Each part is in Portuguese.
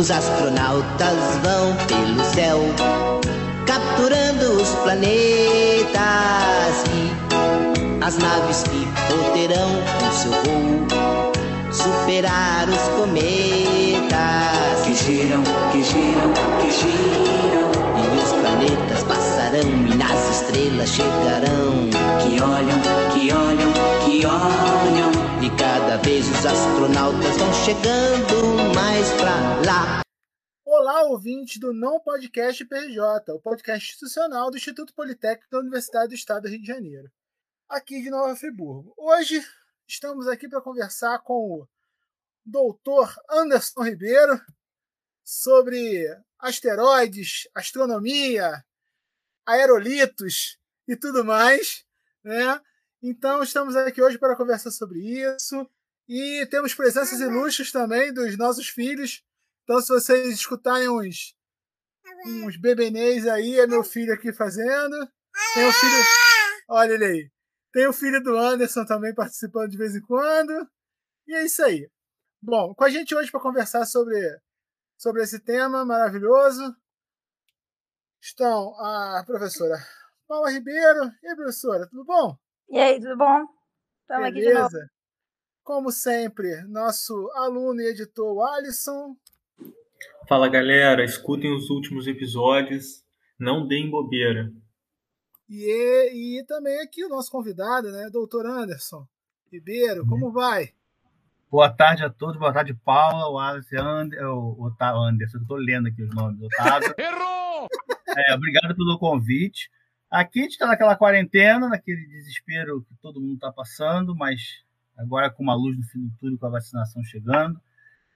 Os astronautas vão pelo céu, capturando os planetas e as naves que poderão com seu voo superar os cometas que giram, que giram, que giram. Passarão e nas estrelas chegarão. Que olham, que olham, que olham. E cada vez os astronautas vão chegando mais pra lá. Olá, ouvintes do Não Podcast PRJ, o podcast institucional do Instituto Politécnico da Universidade do Estado do Rio de Janeiro, aqui de Nova Friburgo. Hoje estamos aqui para conversar com o doutor Anderson Ribeiro sobre asteroides, astronomia, aerolitos e tudo mais, né? Então estamos aqui hoje para conversar sobre isso e temos presenças ilustres também dos nossos filhos. Então se vocês escutarem uns uns bebenês aí, é meu filho aqui fazendo. Tem o filho, olha ele aí. Tem o filho do Anderson também participando de vez em quando. E é isso aí. Bom, com a gente hoje para conversar sobre, sobre esse tema maravilhoso estão a professora Paula Ribeiro. E aí, professora, tudo bom? E aí, tudo bom? Estamos aqui de novo. Como sempre, nosso aluno e editor Alisson. Fala galera, escutem os últimos episódios, não deem bobeira. E, e também aqui o nosso convidado, né, doutor Anderson Ribeiro, como vai? Boa tarde a todos, boa tarde, Paula, o Alice Ander, o Otávio Anderson, eu estou lendo aqui os nomes, Otávio. Errou! É, obrigado pelo convite. Aqui a gente está naquela quarentena, naquele desespero que todo mundo está passando, mas agora com uma luz no fim do túnel, com a vacinação chegando.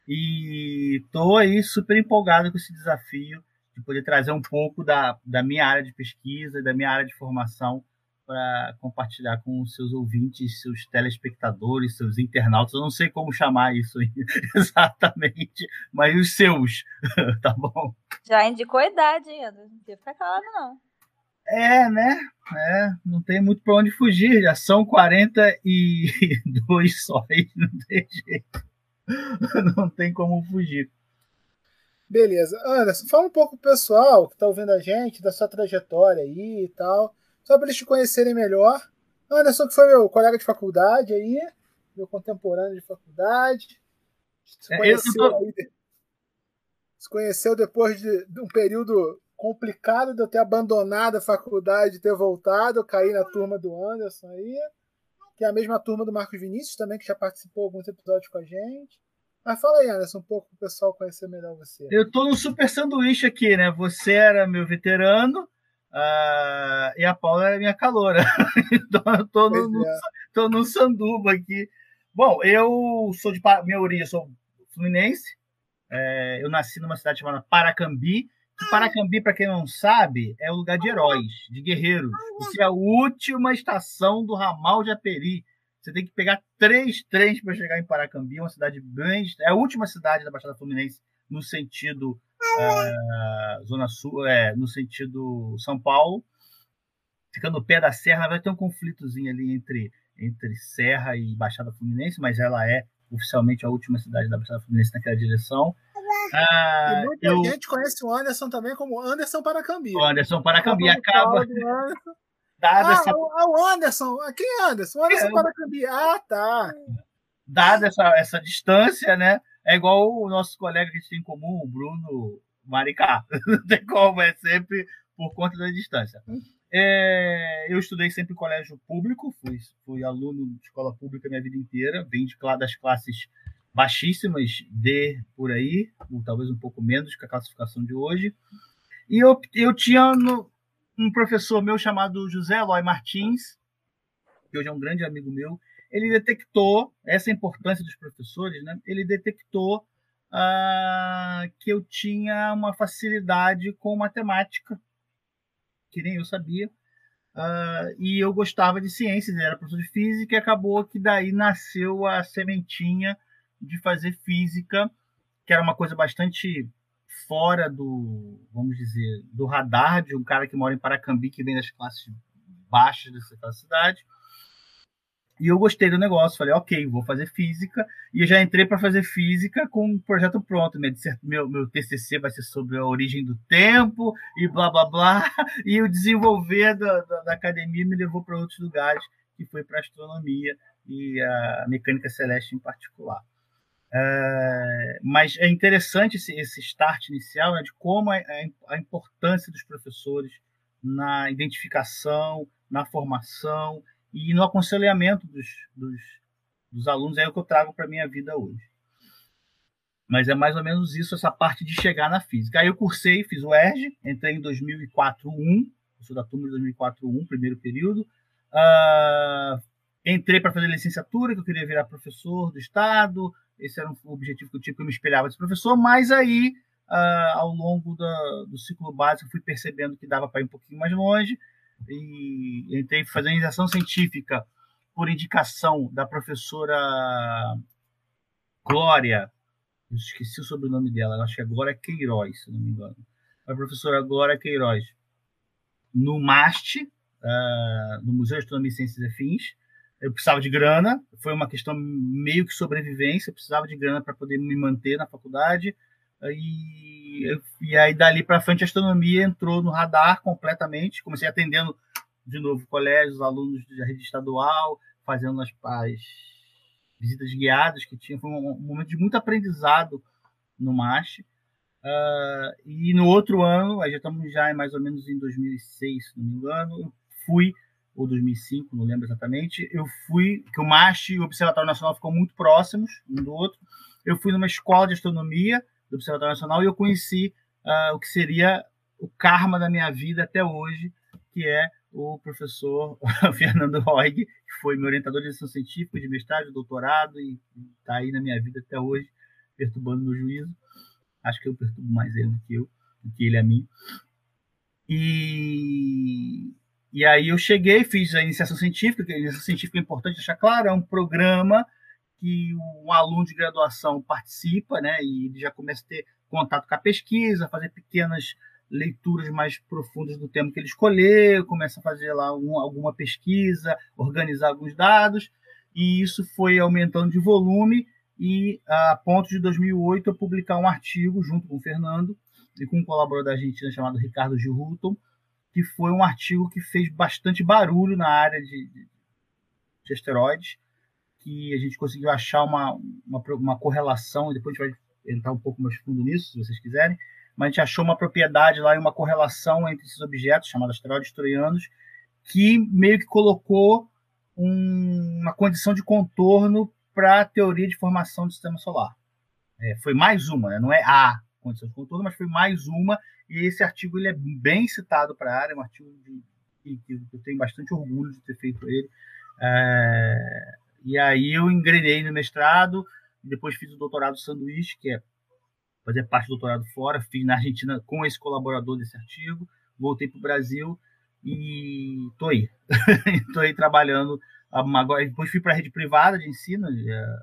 E estou aí super empolgado com esse desafio de poder trazer um pouco da, da minha área de pesquisa, da minha área de formação para compartilhar com os seus ouvintes, seus telespectadores, seus internautas. Eu não sei como chamar isso exatamente, mas os seus, tá bom? Já indicou a idade, Não tem ficar calado, não. É, né? É, não tem muito para onde fugir. Já são 42 sóis, não tem jeito. Não tem como fugir. Beleza. Anderson, fala um pouco pro pessoal que está ouvindo a gente, da sua trajetória aí e tal, só para eles te conhecerem melhor. Anderson, que foi meu colega de faculdade aí, meu contemporâneo de faculdade. Se conheceu, tô... aí, se conheceu depois de, de, um período complicado de eu ter abandonado a faculdade, ter voltado, cair na turma do Anderson aí, que é a mesma turma do Marcos Vinícius também, que já participou alguns episódios com a gente. Mas fala aí, Anderson, um pouco para o pessoal conhecer melhor você. Eu tô no super sanduíche aqui, né? Você era meu veterano uh, e a Paula era minha caloura. então eu tô no, no, é. tô no sanduba aqui. Bom, eu sou de minha origem, sou fluminense. É, eu nasci numa cidade chamada Paracambi. Que Paracambi, para quem não sabe, é o lugar de heróis, de guerreiros. Isso é a última estação do ramal de Aperi você tem que pegar três trens para chegar em Paracambi, uma cidade bem. É a última cidade da Baixada Fluminense no sentido uh, Zona Sul, é, no sentido São Paulo. Fica no pé da serra, vai ter um conflitozinho ali entre, entre Serra e Baixada Fluminense, mas ela é oficialmente a última cidade da Baixada Fluminense naquela direção. Ah, e muita eu... gente conhece o Anderson também como Anderson Paracambi. O Anderson Paracambi acaba dada ah, essa. O Anderson. Quem é Anderson? O Anderson é, para cambiar. Ah, tá. Dada essa, essa distância, né? É igual o nosso colega que a gente tem em comum, o Bruno Maricá. Não tem como, é sempre por conta da distância. É, eu estudei sempre em colégio público, fui, fui aluno de escola pública minha vida inteira, vim de, das classes baixíssimas D por aí, ou talvez um pouco menos que a classificação de hoje. E eu, eu tinha no, um professor meu chamado José Eloy Martins, que hoje é um grande amigo meu, ele detectou essa importância dos professores, né? Ele detectou uh, que eu tinha uma facilidade com matemática, que nem eu sabia, uh, e eu gostava de ciências, era professor de física, e acabou que daí nasceu a sementinha de fazer física, que era uma coisa bastante fora do, vamos dizer, do radar de um cara que mora em Paracambi, que vem das classes baixas dessa cidade. E eu gostei do negócio, falei, ok, vou fazer física. E eu já entrei para fazer física com um projeto pronto. Meu, meu TCC vai ser sobre a origem do tempo e blá, blá, blá. E o desenvolver da, da, da academia me levou para outros lugares, que foi para astronomia e a mecânica celeste em particular. É, mas é interessante esse, esse start inicial né, de como a, a importância dos professores na identificação, na formação e no aconselhamento dos, dos, dos alunos é o que eu trago para minha vida hoje. Mas é mais ou menos isso, essa parte de chegar na física. Aí eu cursei, fiz o ERG, entrei em 2004-1, sou da turma de 2004-1, primeiro período. Uh, entrei para fazer licenciatura, que eu queria virar professor do Estado, esse era um objetivo que eu tinha, que eu me espelhava de professor, mas aí, uh, ao longo da, do ciclo básico, fui percebendo que dava para ir um pouquinho mais longe, e entrei fazendo iniciação científica por indicação da professora Glória, esqueci o sobrenome dela, acho que é Glória Queiroz, se não me engano. A professora Glória Queiroz, no MAST, uh, no Museu de Astronomia e Ciências Afins. Eu precisava de grana, foi uma questão meio que sobrevivência, eu precisava de grana para poder me manter na faculdade. E, e aí, dali para frente, a astronomia entrou no radar completamente. Comecei atendendo, de novo, colégios, alunos da rede estadual, fazendo as, as visitas guiadas que tinha. Foi um, momento de muito aprendizado no MASH. Uh, e no outro ano, aí já estamos já mais ou menos em 2006, se não me engano, eu fui, ou 2005, não lembro exatamente, eu fui, que o MASH e o Observatório Nacional ficam muito próximos um do outro, eu fui numa escola de astronomia do Observatório Nacional e eu conheci uh, o que seria o karma da minha vida até hoje, que é o professor Fernando Roig, que foi meu orientador de licença científica, de mestrado, de doutorado, e está aí na minha vida até hoje, perturbando meu juízo. Acho que eu perturbo mais ele do que eu, do que ele a mim. E, e aí eu cheguei, fiz a iniciação científica, que a iniciação científica é importante deixar claro, é um programa que um aluno de graduação participa, né, e ele já começa a ter contato com a pesquisa, fazer pequenas leituras mais profundas do tema que ele escolheu, começa a fazer lá um, alguma pesquisa, organizar alguns dados, e isso foi aumentando de volume e a ponto de 2008 eu publicar um artigo junto com o Fernando e com um colaborador da Argentina chamado Ricardo Gilhutton, que foi um artigo que fez bastante barulho na área de, de asteroides, que a gente conseguiu achar uma, uma, uma, correlação, e depois a gente vai entrar um pouco mais fundo nisso, se vocês quiserem, mas a gente achou uma propriedade lá e uma correlação entre esses objetos, chamados asteroides troianos, que meio que colocou um, uma condição de contorno para a teoria de formação do sistema solar. É, foi mais uma, né? não é a condição de contorno, mas foi mais uma, e esse artigo ele é bem citado para a área, é um artigo de, que, eu tenho bastante orgulho de ter feito ele. É, e aí eu engrenei no mestrado, depois fiz o doutorado sanduíche, que é fazer parte do doutorado fora, fiz na Argentina com esse colaborador desse artigo, voltei para o Brasil e tô aí. tô aí trabalhando. Agora, depois fui para a rede privada de ensino, é,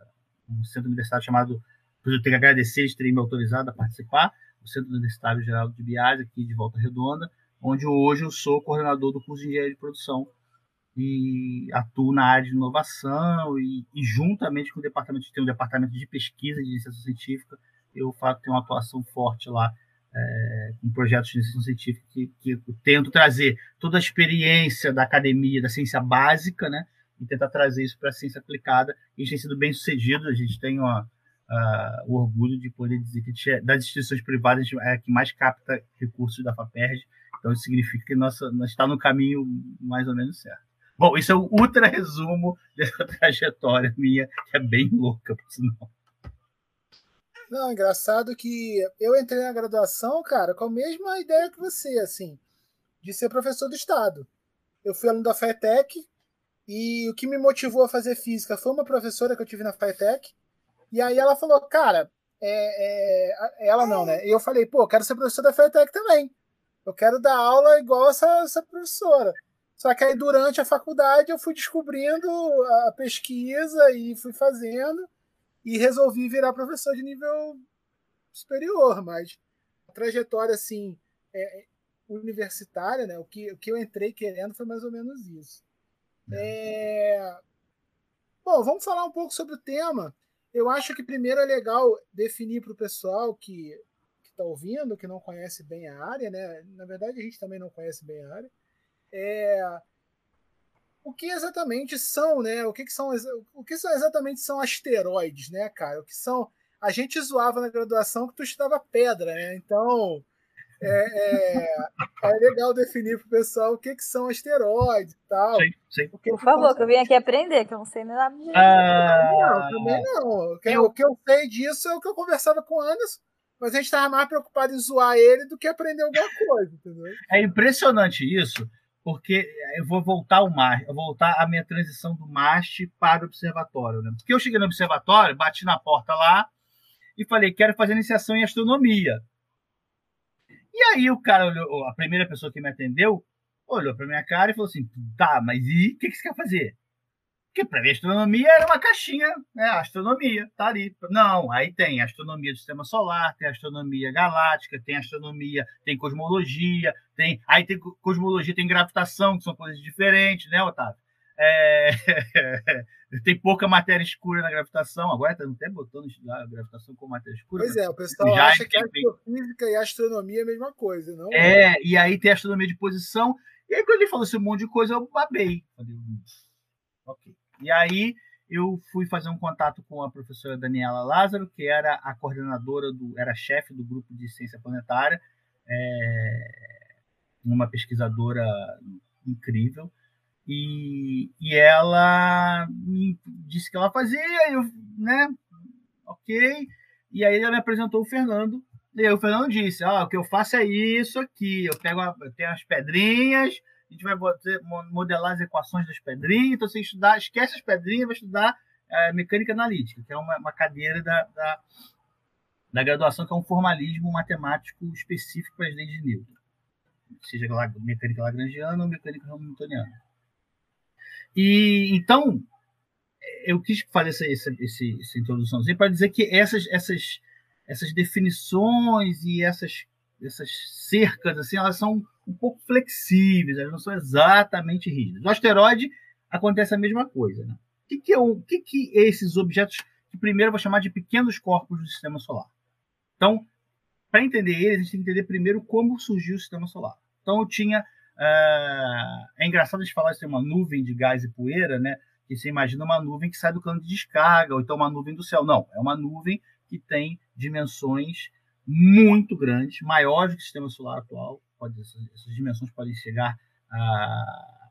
um centro universitário chamado, eu tenho que agradecer de terem me autorizado a participar, o Centro Universitário Geraldo de Bias, aqui de Volta Redonda, onde hoje eu sou coordenador do curso de Engenharia de Produção e atuo na área de inovação e, e juntamente com o departamento, tem um departamento de pesquisa de iniciação científica, eu faço, tenho uma atuação forte lá é, projetos de iniciação científica que, que eu tento trazer toda a experiência da academia, da ciência básica, né, e tentar trazer isso para a ciência aplicada. E a gente tem sido bem sucedido, a gente tem uh, o orgulho de poder dizer que é, das instituições privadas é a que mais capta recursos da FAPERJ, então isso significa que nossa, nós está no caminho mais ou menos certo. Bom, isso é o ultra resumo dessa trajetória minha, que é bem louca, por sinal. Não, engraçado que eu entrei na graduação, cara, com a mesma ideia que você, assim, de ser professor do Estado. Eu fui aluno da FETEC e o que me motivou a fazer física foi uma professora que eu tive na FETEC. E aí ela falou, cara, é, é, ela não, né? E eu falei, pô, quero ser professor da FETEC também. Eu quero dar aula igual essa, essa professora. Só que aí durante a faculdade eu fui descobrindo a pesquisa e fui fazendo e resolvi virar professor de nível superior, mas a trajetória assim é, é, universitária, né? O que, o que eu entrei querendo foi mais ou menos isso. É. é Bom, vamos falar um pouco sobre o tema. Eu acho que primeiro é legal definir para o pessoal que está ouvindo, que não conhece bem a área, né? Na verdade, a gente também não conhece bem a área. É, o que exatamente são, né? O que, que são, o que são exatamente são asteroides, né, cara? O que são? A gente zoava na graduação que tu estudava pedra, né? Então é, é, é legal definir para o pessoal o que, que são asteroides e tal. Sim, sim. O que Por que favor, são- que eu vim aqui aprender, que eu não sei nada disso. Ah, Não, também não. O que, o que eu sei disso é o que eu conversava com o Anderson, mas a gente estava mais preocupado em zoar ele do que aprender alguma coisa, entendeu? É impressionante isso, porque eu vou voltar ao mar, eu vou voltar à minha transição do MAST para o observatório. Né? Porque eu cheguei no observatório, bati na porta lá e falei, quero fazer iniciação em astronomia. E aí o cara olhou, a primeira pessoa que me atendeu, olhou para minha cara e falou assim, tá, mas e o que, que você quer fazer? Porque para mim astronomia era uma caixinha, né? Astronomia, tá ali. Não, aí tem astronomia do sistema solar, tem astronomia galáctica, tem astronomia, tem cosmologia, tem. Aí tem co- cosmologia, tem gravitação, que são coisas diferentes, né, Otávio? É, tem pouca matéria escura na gravitação. Agora tá até botando a gravitação com matéria escura. Pois né? é, o pessoal Já acha que entendi. astrofísica e astronomia é a mesma coisa, não? É, e aí tem astronomia de posição. E aí, quando ele falou esse monte de coisa, eu babei. Falei, hum, ok. E aí eu fui fazer um contato com a professora Daniela Lázaro, que era a coordenadora do, era chefe do grupo de ciência planetária, é, uma pesquisadora incrível. E, e ela me disse que ela fazia, eu, né? Ok. E aí ela me apresentou o Fernando, e aí o Fernando disse: ah, o que eu faço é isso aqui. Eu pego eu tenho as pedrinhas, a gente vai modelar as equações das pedrinhas. Então, você estudar, esquece as pedrinhas, vai estudar eh, mecânica analítica, que é uma, uma cadeira da, da, da graduação, que é um formalismo matemático específico para as leis de Newton, seja mecânica lagrangiana ou mecânica hamiltoniana. E então eu quis fazer essa, essa, essa introduçãozinha para dizer que essas, essas, essas definições e essas, essas cercas, assim, elas são um pouco flexíveis, elas não são exatamente rígidas. No asteroide acontece a mesma coisa. Né? O que, que, é o, que, que é esses objetos que primeiro eu vou chamar de pequenos corpos do sistema solar? Então, para entender eles, a gente tem que entender primeiro como surgiu o sistema solar. Então, eu tinha. ah, é engraçado a gente falar isso, tem uma nuvem de gás e poeira, né? que você imagina uma nuvem que sai do cano de descarga, ou então uma nuvem do céu. Não, é uma nuvem que tem dimensões muito grandes, maiores do que o sistema solar atual. Pode, essas, essas dimensões podem chegar a,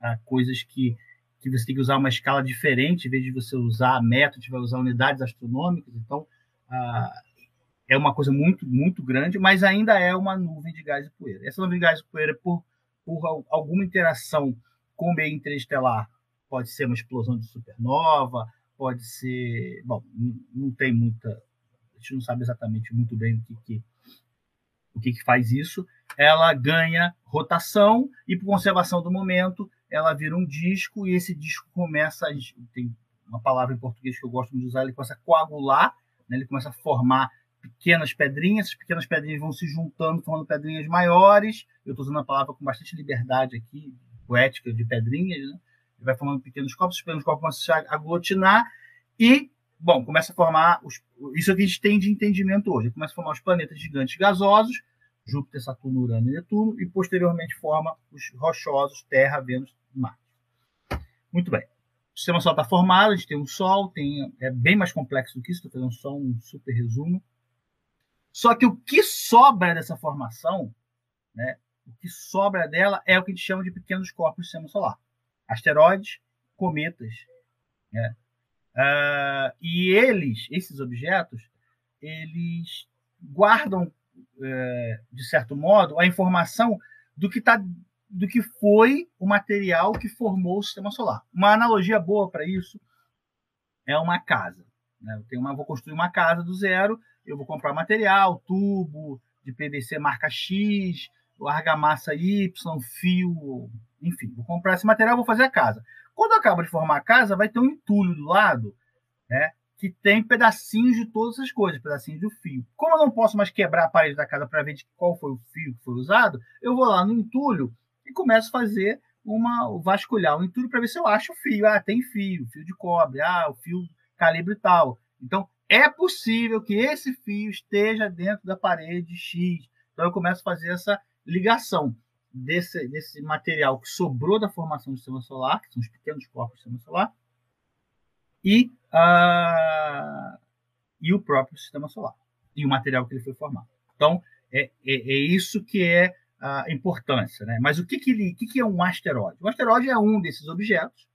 a coisas que, que você tem que usar uma escala diferente, em vez de você usar metro, você vai usar unidades astronômicas. Então, é uma coisa muito, muito grande, mas ainda é uma nuvem de gás e poeira. Essa nuvem de gás e poeira, por, por al- alguma interação com o meio interestelar, pode ser uma explosão de supernova, pode ser. Bom, não tem muita. A gente não sabe exatamente muito bem o que, que, o que, que faz isso. Ela ganha rotação e, por conservação do momento, ela vira um disco e esse disco começa. Tem uma palavra em português que eu gosto de usar, ele começa a coagular, né? ele começa a formar pequenas pedrinhas, essas pequenas pedrinhas vão se juntando, formando pedrinhas maiores. Eu estou usando a palavra com bastante liberdade aqui, poética de pedrinhas, né? Ele vai formando pequenos corpos, os pequenos corpos começam a se aglutinar e, bom, começa a formar os, isso é o que a gente tem de entendimento hoje. Começa a formar os planetas gigantes gasosos, Júpiter, Saturno, Urano e Netuno, e posteriormente forma os rochosos, Terra, Vênus e Marte. Muito bem. O sistema solar está formado, a gente tem um Sol, tem, é bem mais complexo do que isso, estou fazendo só um super resumo. Só que o que sobra dessa formação, né, o que sobra dela é o que a gente chama de pequenos corpos do sistema solar. Asteroides, cometas. Né? Ah, e eles, esses objetos, eles guardam, de certo modo, a informação do que, tá, do que foi o material que formou o sistema solar. Uma analogia boa para isso é uma casa. Né? Eu tenho uma, vou construir uma casa do zero, eu vou comprar material, tubo de PVC marca X, argamassa Y, fio, enfim, vou comprar esse material, vou fazer a casa. Quando eu acabo de formar a casa, vai ter um entulho do lado, né? Que tem pedacinhos de todas essas coisas, pedacinhos do fio. Como eu não posso mais quebrar a parede da casa para ver de qual foi o fio que foi usado, eu vou lá no entulho e começo a fazer uma vasculhar o entulho para ver se eu acho o fio. Ah, tem fio, fio de cobre, ah, o fio calibre tal. Então, é possível que esse fio esteja dentro da parede X. Então, eu começo a fazer essa ligação desse, desse material que sobrou da formação do sistema solar, que são os pequenos corpos do sistema solar, e, uh, e o próprio sistema solar, e o material que ele foi formado. Então, é, é, é isso que é a importância. Né? Mas o que, que, ele, que, que é um asteroide? O asteroide é um desses objetos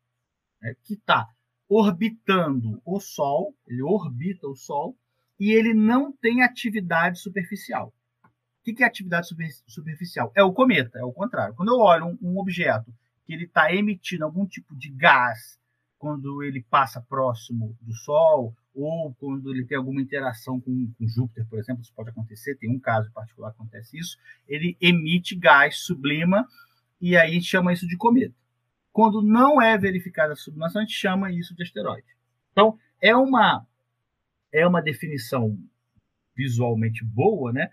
né, que está orbitando o Sol, ele orbita o Sol, e ele não tem atividade superficial. O que, que é atividade superficial? É o cometa, é o contrário. Quando eu olho um, um objeto que ele está emitindo algum tipo de gás quando ele passa próximo do Sol, ou quando ele tem alguma interação com, com, Júpiter, por exemplo, isso pode acontecer, tem um caso particular que acontece isso, ele emite gás, sublima, e aí a gente chama isso de cometa. Quando não é verificada a sublimação, a gente chama isso de asteroide. Então, é uma, é uma definição visualmente boa, né?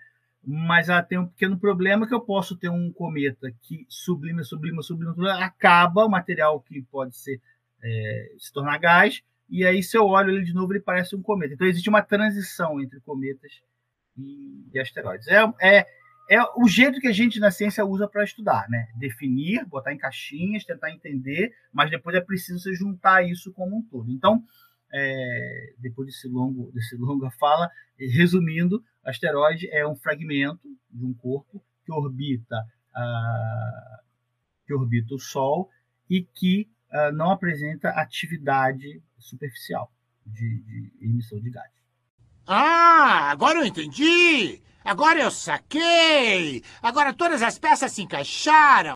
mas ela tem um pequeno problema que eu posso ter um cometa que sublima, sublima, sublima, acaba o material que pode ser é, se tornar gás, e aí se eu olho ele de novo, ele parece um cometa. Então existe uma transição entre cometas e, e asteroides. É, é, é o jeito que a gente na ciência usa para estudar, né? Definir, botar em caixinhas, tentar entender, mas depois é preciso você juntar isso como um todo. Então, é, depois desse longo, desse longa fala, resumindo, asteroide é um fragmento de um corpo que orbita, que orbita o Sol e que ah, não apresenta atividade superficial de, de emissão de gás. Ah, agora eu entendi! Agora eu saquei! Agora todas as peças se encaixaram!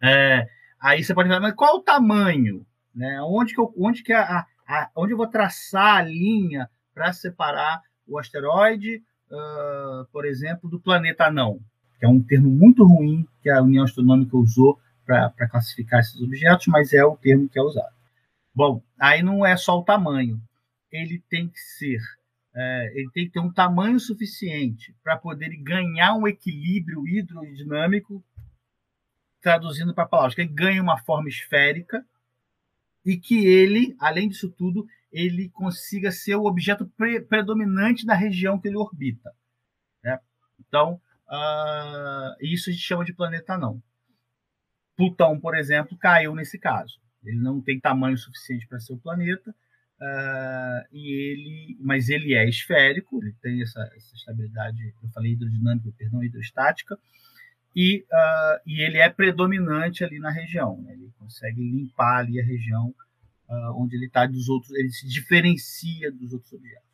É, aí você pode falar, mas qual o tamanho? Né? Onde, que eu, onde, que a, a, onde eu vou traçar a linha para separar o asteroide, uh, por exemplo, do planeta não? Que é um termo muito ruim que a União Astronômica usou para classificar esses objetos, mas é o termo que é usado. Bom, aí não é só o tamanho, ele tem que ser, é, ele tem que ter um tamanho suficiente para poder ganhar um equilíbrio hidrodinâmico, traduzindo para palavras, que ele ganhe uma forma esférica e que ele, além disso tudo, ele consiga ser o objeto pre predominante da região que ele orbita. Né? Então, uh, isso a gente chama de planeta não. Plutão, por exemplo, caiu nesse caso. Ele não tem tamanho suficiente para ser o planeta, uh, e ele, mas ele é esférico, ele tem essa, essa estabilidade, eu falei hidrodinâmica, perdão, hidrostática, e, uh, e ele é predominante ali na região. Né? Ele consegue limpar ali a região uh, onde ele está dos outros, ele se diferencia dos outros objetos.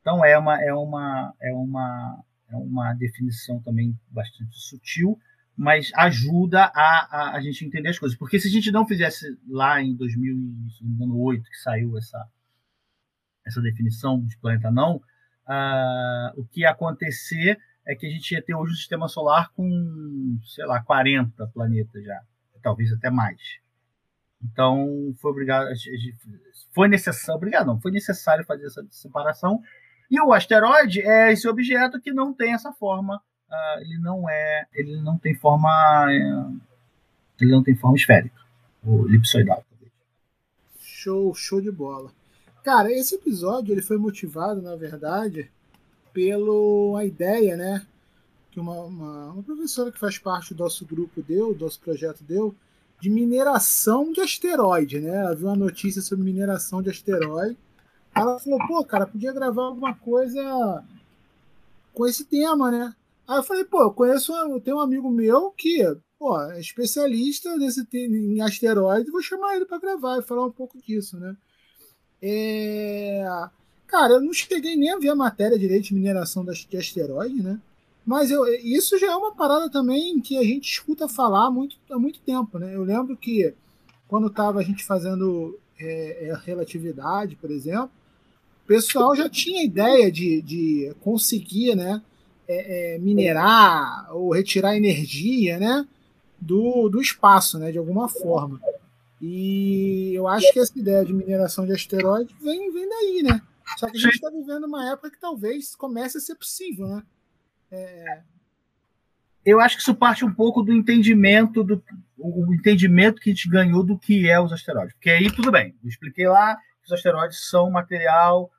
Então é uma é uma é uma é uma definição também bastante sutil, mas ajuda a, a, a, gente entender as coisas. Porque se a gente não fizesse lá em 2008, que saiu essa, essa definição de planeta não, uh, o que ia acontecer é que a gente ia ter hoje um sistema solar com, sei lá, 40 planetas já, talvez até mais. Então, foi obrigado, foi necessário, obrigado, não, foi necessário fazer essa separação. E o asteroide é esse objeto que não tem essa forma uh, ele não é, ele não tem forma, uh, ele não tem forma esférica, ou elipsoidal. Show, show de bola. Cara, esse episódio ele foi motivado, na verdade, pela ideia, né, que uma, uma, uma, professora que faz parte do nosso grupo deu, do nosso projeto deu, de mineração de asteroide, né? Ela viu uma notícia sobre mineração de asteroide. Ela falou, pô, cara, podia gravar alguma coisa com esse tema, né? Aí eu falei, pô, eu conheço, eu tenho um amigo meu que, pô, é especialista nesse, em asteroide, vou chamar ele para gravar e falar um pouco disso, né? É... Cara, eu não cheguei nem a ver a matéria direito de mineração de asteroide, né? Mas eu, isso já é uma parada também que a gente escuta falar há muito, há muito tempo, né? Eu lembro que quando estava a gente fazendo é, é, relatividade, por exemplo, o pessoal já tinha ideia de, de conseguir, né? É, é, minerar ou retirar energia, né, do, do espaço, né, de alguma forma. E eu acho que essa ideia de mineração de asteroides vem, vem daí, né? Só que a gente está vivendo uma época que talvez comece a ser possível, né? É... eu acho que isso parte um pouco do entendimento do o entendimento que a gente ganhou do que é os asteroides. Porque aí tudo bem, eu expliquei lá que os asteroides são material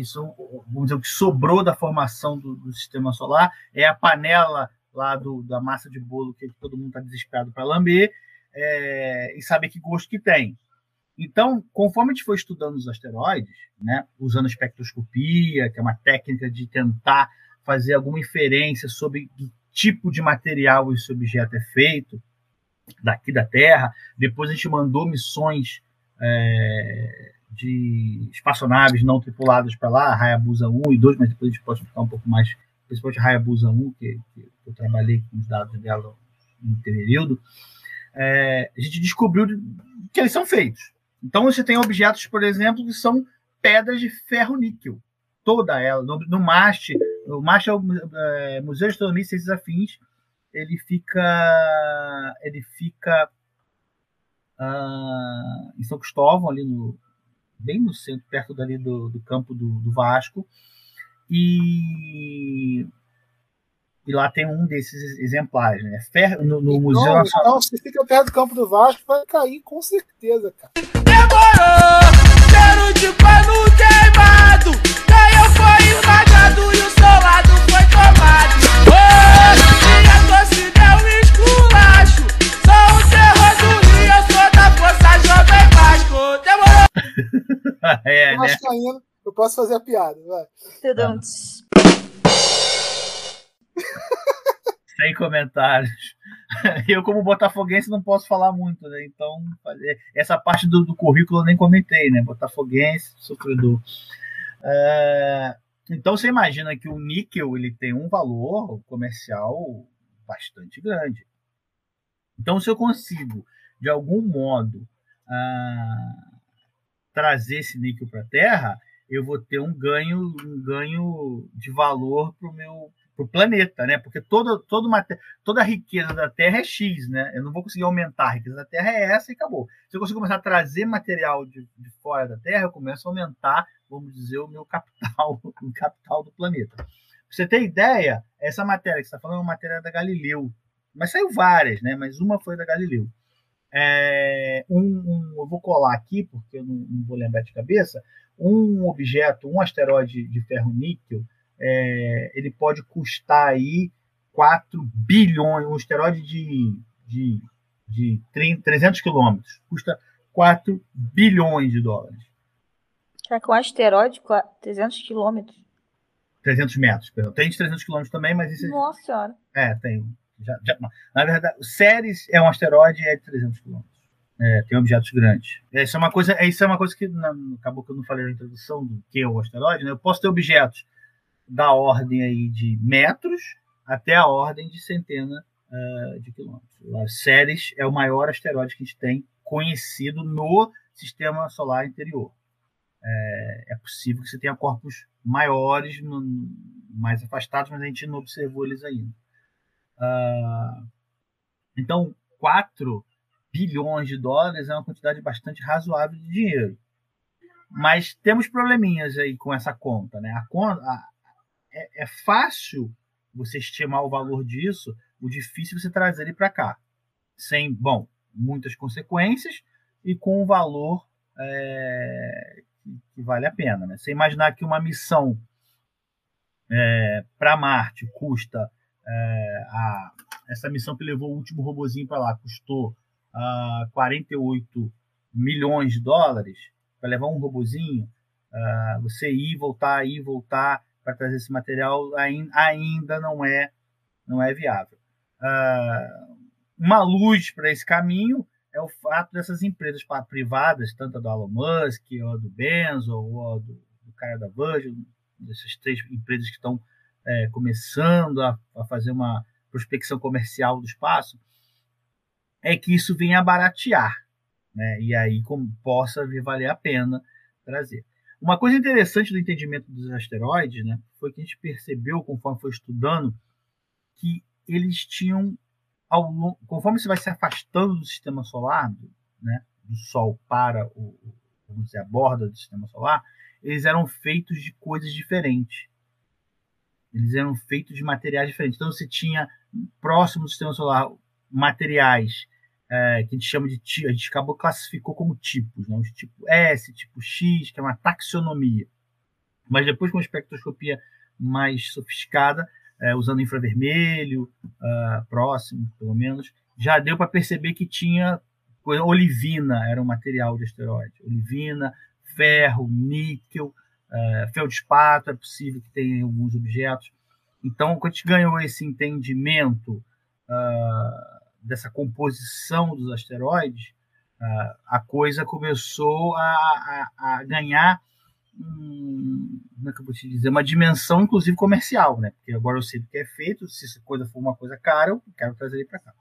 isso, vamos dizer, o que sobrou da formação do, do sistema solar é a panela lá do, da massa de bolo que todo mundo está desesperado para lamber é, e saber que gosto que tem. Então, conforme a gente foi estudando os asteroides, né, usando espectroscopia, que é uma técnica de tentar fazer alguma inferência sobre que tipo de material esse objeto é feito daqui da Terra, depois a gente mandou missões é, de espaçonaves não tripuladas para lá, Hayabusa 1 e 2, mas depois a gente pode explicar um pouco mais, principalmente Hayabusa 1, que, que eu trabalhei com os dados dela no período, é, a gente descobriu que eles são feitos. Então você tem objetos, por exemplo, que são pedras de ferro-níquel, toda ela, no, no o MAST é o é, Museu de Astronomia e Ciências Afins, ele fica, ele fica uh, em São Cristóvão, ali no, bem no centro, perto dali do, do campo do, do Vasco. E, e lá tem um desses exemplares, né? Fer, no, no Museu não, Nacional. Não, se fica perto do campo do Vasco, vai cair com certeza, cara. Demorou! Cheiro de pano queimado! Daí eu fui É, né? Vascaíno, eu posso fazer a piada, vai. Tudum. Sem comentários. Eu, como botafoguense, não posso falar muito, né? Então, essa parte do, do currículo eu nem comentei, né? Botafoguense, sofredor. É, então, você imagina que o níquel ele tem um valor comercial bastante grande. Então, se eu consigo, de algum modo, ah, trazer esse níquel para a Terra, eu vou ter um ganho, um ganho de valor para o meu pro planeta, né? Porque toda, toda, uma, toda a riqueza da Terra é X, né? Eu não vou conseguir aumentar a riqueza da Terra, é essa e acabou. Se eu conseguir começar a trazer material de, de fora da Terra, eu começo a aumentar, vamos dizer, o meu capital, o capital do planeta. Pra você ter ideia, essa matéria que você está falando é uma matéria da Galileu. Mas saiu várias, né? Mas uma foi da Galileu. É, um, um, eu vou colar aqui, porque eu não, não, vou lembrar de cabeça. Um objeto, um asteroide de ferro-níquel, é, ele pode custar aí 4 bilhões, um asteroide de, de, de 30, 300 quilômetros, custa 4 bilhões de dólares. Será que um asteroide, 300 quilômetros? 300 metros, perdão. Tem de 300 quilômetros também, mas esse... Nossa senhora. É, tem. Já, já, na verdade, Ceres é um asteroide é de 300 quilômetros. É, tem objetos grandes. Isso é uma coisa, isso é uma coisa que na, acabou que eu não falei na introdução do que é o asteroide. Né? Eu posso ter objetos da ordem aí de metros até a ordem de centena uh, de quilômetros. O Ceres é o maior asteroide que a gente tem conhecido no sistema solar interior. É, é possível que você tenha corpos maiores, no, mais afastados, mas a gente não observou eles ainda. Uh, então, 4 bilhões de dólares é uma quantidade bastante razoável de dinheiro. Mas temos probleminhas aí com essa conta. Né? A, conta, a, é, é fácil você estimar o valor disso, o difícil é você trazer ele para cá. Sem, bom, muitas consequências e com um valor é, que, que, vale a pena. Né? Você imaginar que uma missão é, para Marte custa é, a, essa missão que levou o último robozinho para lá custou a 48 milhões de dólares para levar um robozinho, uh, você ir, voltar, ir, voltar, para trazer esse material ainda não é não é viável. Uh, uma luz para esse caminho é o fato dessas empresas privadas, tanto a do Elon Musk, ou a do Benzo, ou a do, do cara da Virgin, dessas três empresas que estão é, começando a, a, fazer uma prospecção comercial do espaço, é que isso venha a baratear, né? e aí como possa vir valer a pena trazer. Uma coisa interessante do entendimento dos asteroides né, foi que a gente percebeu, conforme foi estudando, que eles tinham, ao, conforme você vai se afastando do sistema solar, do, né, do Sol para o, vamos dizer, a borda do sistema solar, eles eram feitos de coisas diferentes. Eles eram feitos de materiais diferentes. Então você tinha próximo do sistema solar materiais é, que a gente chama de a gente acabou classificou como tipos, né? Tipo S, tipo X, que é uma taxonomia. Mas depois com a espectroscopia mais sofisticada, é, usando infravermelho, uh, próximo, pelo menos, já deu para perceber que tinha coisa, olivina era um material de asteroide, olivina, ferro, níquel, uh, feldspato é possível que tenha alguns objetos. Então, quando a gente ganhou esse entendimento uh, dessa composição dos asteroides, uh, a coisa começou a, a, a ganhar um, como é que eu vou te dizer, uma dimensão, inclusive comercial, né? Porque agora eu sei do que é feito, se essa coisa for uma coisa cara, eu quero trazer ele para cá.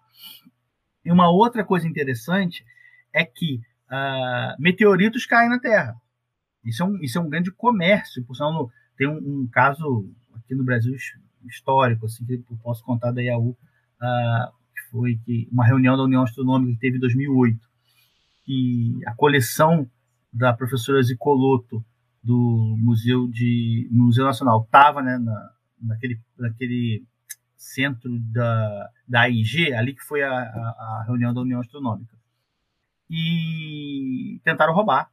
E uma outra coisa interessante é que uh, meteoritos caem na Terra. Isso é um, isso é um grande comércio. Por sinal, tem um, um caso aqui no Brasil histórico, assim, que eu posso contar da IAU, uh, que foi que uma reunião da União Astronômica que teve em 2008, que a coleção da professora Zicoloto do Museu de Museu Nacional estava né, na, naquele, naquele centro da, da AIG, ali que foi a, a, a reunião da União Astronômica. E tentaram roubar.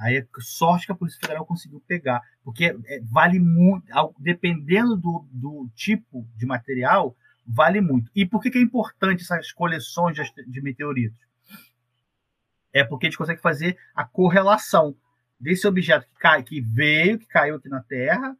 Aí, sorte que a Polícia Federal conseguiu pegar, porque é, vale muito, dependendo do, do tipo de material, vale muito. E por que, que é importante essas coleções de, de meteoritos? É porque a gente consegue fazer a correlação desse objeto que, cai, que veio, que caiu aqui na Terra,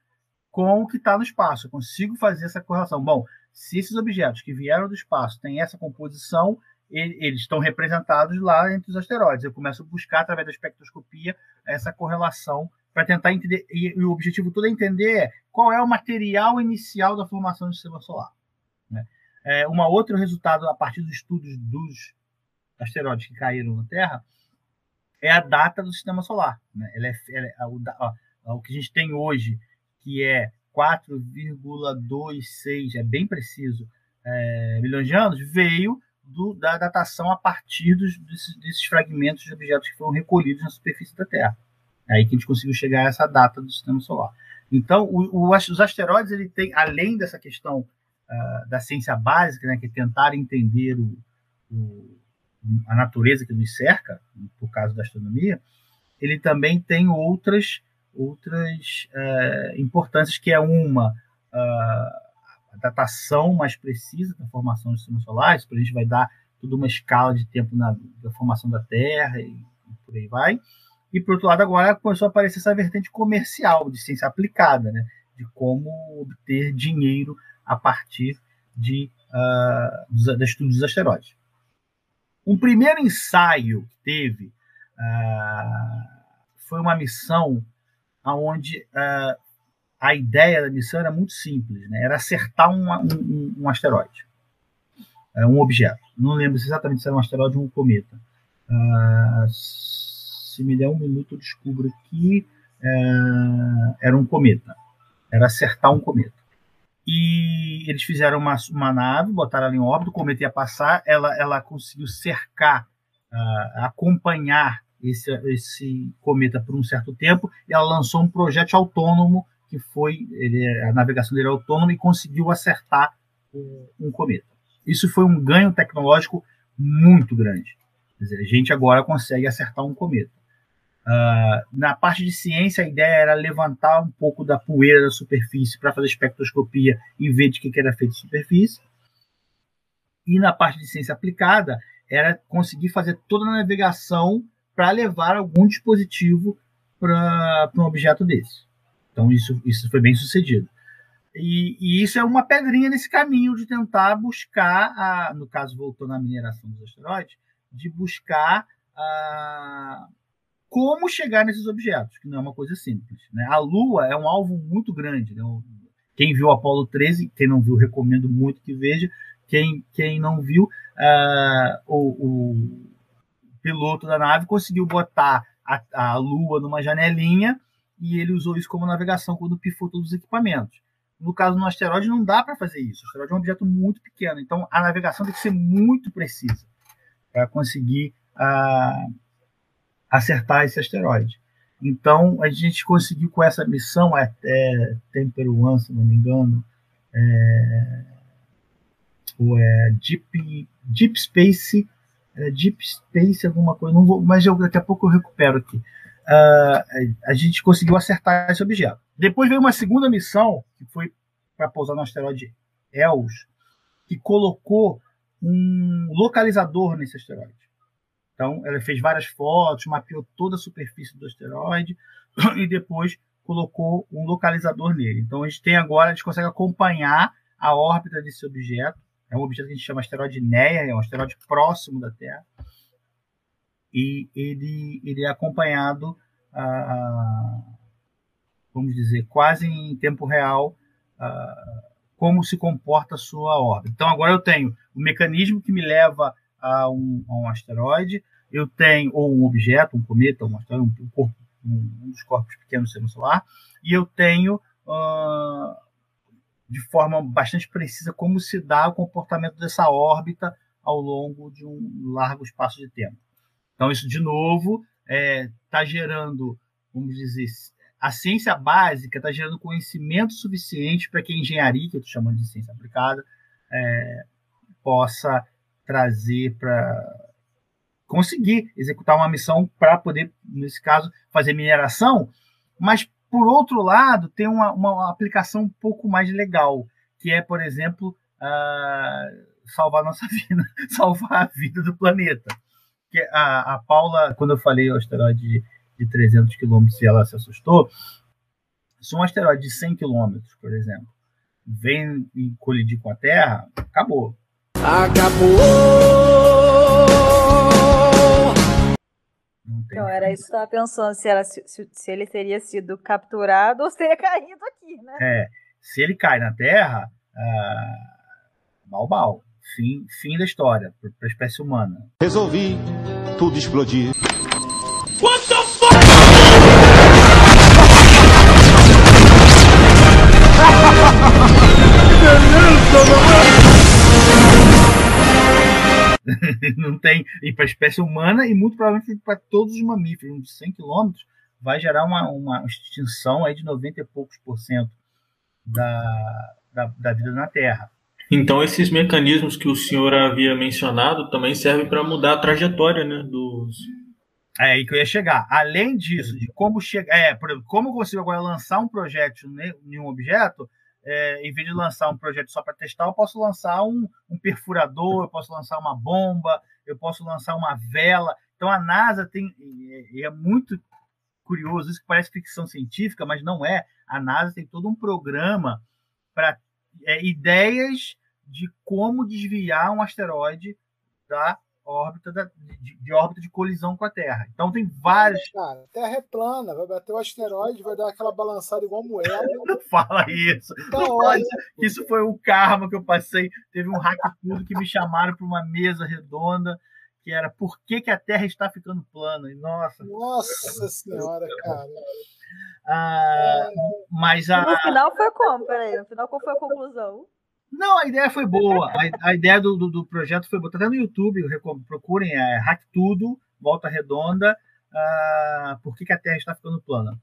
com o que está no espaço. Eu consigo fazer essa correlação. Bom, se esses objetos que vieram do espaço têm essa composição, eles estão representados lá entre os asteroides. Eu começo a buscar, através da espectroscopia, essa correlação para tentar entender. E, o objetivo todo é entender qual é o material inicial da formação do sistema solar. Né? É, uma outro resultado a partir dos estudos dos asteroides que caíram na Terra é a data do sistema solar. Né? Ela é, ela é, o, o que a gente tem hoje, que é 4,26, é bem preciso, é, milhões de anos, veio do, da datação a partir dos, desses, desses, fragmentos de objetos que foram recolhidos na superfície da Terra. É aí que a gente conseguiu chegar a essa data do sistema solar. Então, o, o, os asteroides, ele tem, além dessa questão uh, da ciência básica, né, que é tentar entender o, a natureza que nos cerca, por causa da astronomia, ele também tem outras outras uh, importâncias, que é uma uh, a datação mais precisa da formação do sistema solar, isso a gente vai dar toda uma escala de tempo na, da formação da Terra e, e, por aí vai. E, por outro lado, agora começou a aparecer essa vertente comercial, de ciência aplicada, né? de como obter dinheiro a partir de, uh, dos, dos estudos dos asteroides. Um primeiro ensaio que teve uh, foi uma missão onde uh, a ideia da missão era muito simples, né? era acertar um, um, um asteroide, uh, um objeto. Não lembro exatamente se era um asteroide ou um cometa. Uh, se me der um minuto, eu descubro que era um cometa. Era acertar um cometa e eles fizeram uma, uma nave, botaram ela em órbita, o cometa ia passar, ela, ela conseguiu cercar, uh, acompanhar esse, esse cometa por um certo tempo, e ela lançou um projeto autônomo, que foi, ele, a navegação dele é autônoma, e conseguiu acertar um, um cometa. Isso foi um ganho tecnológico muito grande. Dizer, a gente agora consegue acertar um cometa. Uh, na parte de ciência, a ideia era levantar um pouco da poeira da superfície para fazer espectroscopia e ver de que, que era feito superfície. E na parte de ciência aplicada, era conseguir fazer toda a navegação para levar algum dispositivo para um objeto desse. Então, isso, isso foi bem sucedido. E, e, isso é uma pedrinha nesse caminho de tentar buscar, a, no caso, voltando à mineração dos asteroides, de buscar a como chegar nesses objetos, que não é uma coisa simples. Né? A Lua é um alvo muito grande. Né? Quem viu Apolo 13, quem não viu, recomendo muito que veja. Quem, quem não viu, uh, o, o, piloto da nave conseguiu botar a, a Lua numa janelinha e ele usou isso como navegação quando pifou todos os equipamentos. No caso do asteroide, não dá para fazer isso. O asteroide é um objeto muito pequeno, então a navegação tem que ser muito precisa para conseguir uh, acertar esse asteroide. Então, a gente conseguiu com essa missão, até Temper One, se não me engano, é, ou é Deep, Deep Space, é Deep Space alguma coisa, não vou, mas eu, daqui a pouco eu recupero aqui. Uh, a gente conseguiu acertar esse objeto. Depois veio uma segunda missão, que foi para pousar no asteroide ELS, que colocou um localizador nesse asteroide. Então, ela fez várias fotos, mapeou toda a superfície do asteroide e depois colocou um localizador nele. Então, a gente tem agora, a gente consegue acompanhar a órbita desse objeto. É um objeto que a gente chama asteroide Neia, é um asteroide próximo da Terra. E ele, ele é acompanhado, ah, vamos dizer, quase em tempo real, ah, como se comporta a sua órbita. Então, agora eu tenho o mecanismo que me leva a um, a um asteroide, eu tenho, ou um objeto, um cometa, um asteroide, um, corpo, um, um dos corpos pequenos do sistema solar, e eu tenho, uh, de forma bastante precisa, como se dá o comportamento dessa órbita ao longo de um largo espaço de tempo. Então, isso, de novo, está é, tá gerando, vamos dizer, a ciência básica está gerando conhecimento suficiente para que a engenharia, que eu estou chamando de ciência aplicada, é, possa trazer para conseguir executar uma missão para poder, nesse caso, fazer mineração, mas, por outro lado, tem uma, uma aplicação um pouco mais legal, que é, por exemplo, uh, salvar nossa vida, salvar a vida do planeta. Que a, a Paula, quando eu falei o asteroide de, de 300 quilômetros e ela se assustou, se um asteroide de 100 quilômetros, por exemplo, vem e colidir com a Terra, acabou. Acabou! Então, era isso que eu estava pensando, se, era, se, se, ele teria sido capturado ou se teria caído aqui, né? É, se ele cai na Terra, uh, mal, mal. Fim, fim da história para a espécie humana. Resolvi tudo explodir. What the fuck? não tem e para a espécie humana e muito provavelmente para todos os mamíferos, uns 100 quilômetros vai gerar uma, uma extinção aí de 90 e poucos por cento da, da, da vida na Terra. Então esses mecanismos que o senhor havia mencionado também servem para mudar a trajetória, né, dos é aí que eu ia chegar. Além disso, de como chegar, é, como consigo agora lançar um projeto em um objeto, é, em vez de lançar um projeto só para testar, eu posso lançar um, um, perfurador, eu posso lançar uma bomba, eu posso lançar uma vela. Então a NASA tem, e é muito curioso, isso que parece ficção científica, mas não é. A NASA tem todo um programa para é, ideias de como desviar um asteroide da órbita da, de, de, órbita de colisão com a Terra. Então tem vários. Cara, a Terra é plana, vai bater o asteroide, vai dar aquela balançada igual moeda. Não fala isso. Não, não. Isso foi o karma que eu passei. Teve um hack tudo que me chamaram para uma mesa redonda que era por que, que a Terra está ficando plana. E, nossa. Nossa senhora, cara. Ah, mas a... No final foi como? Peraí, no final qual foi a conclusão? Não, a ideia foi boa. A, a ideia do, do, do, projeto foi boa. Está até no YouTube, procurem, é Hack Tudo, Volta Redonda, uh, por que, que a Terra está ficando plana.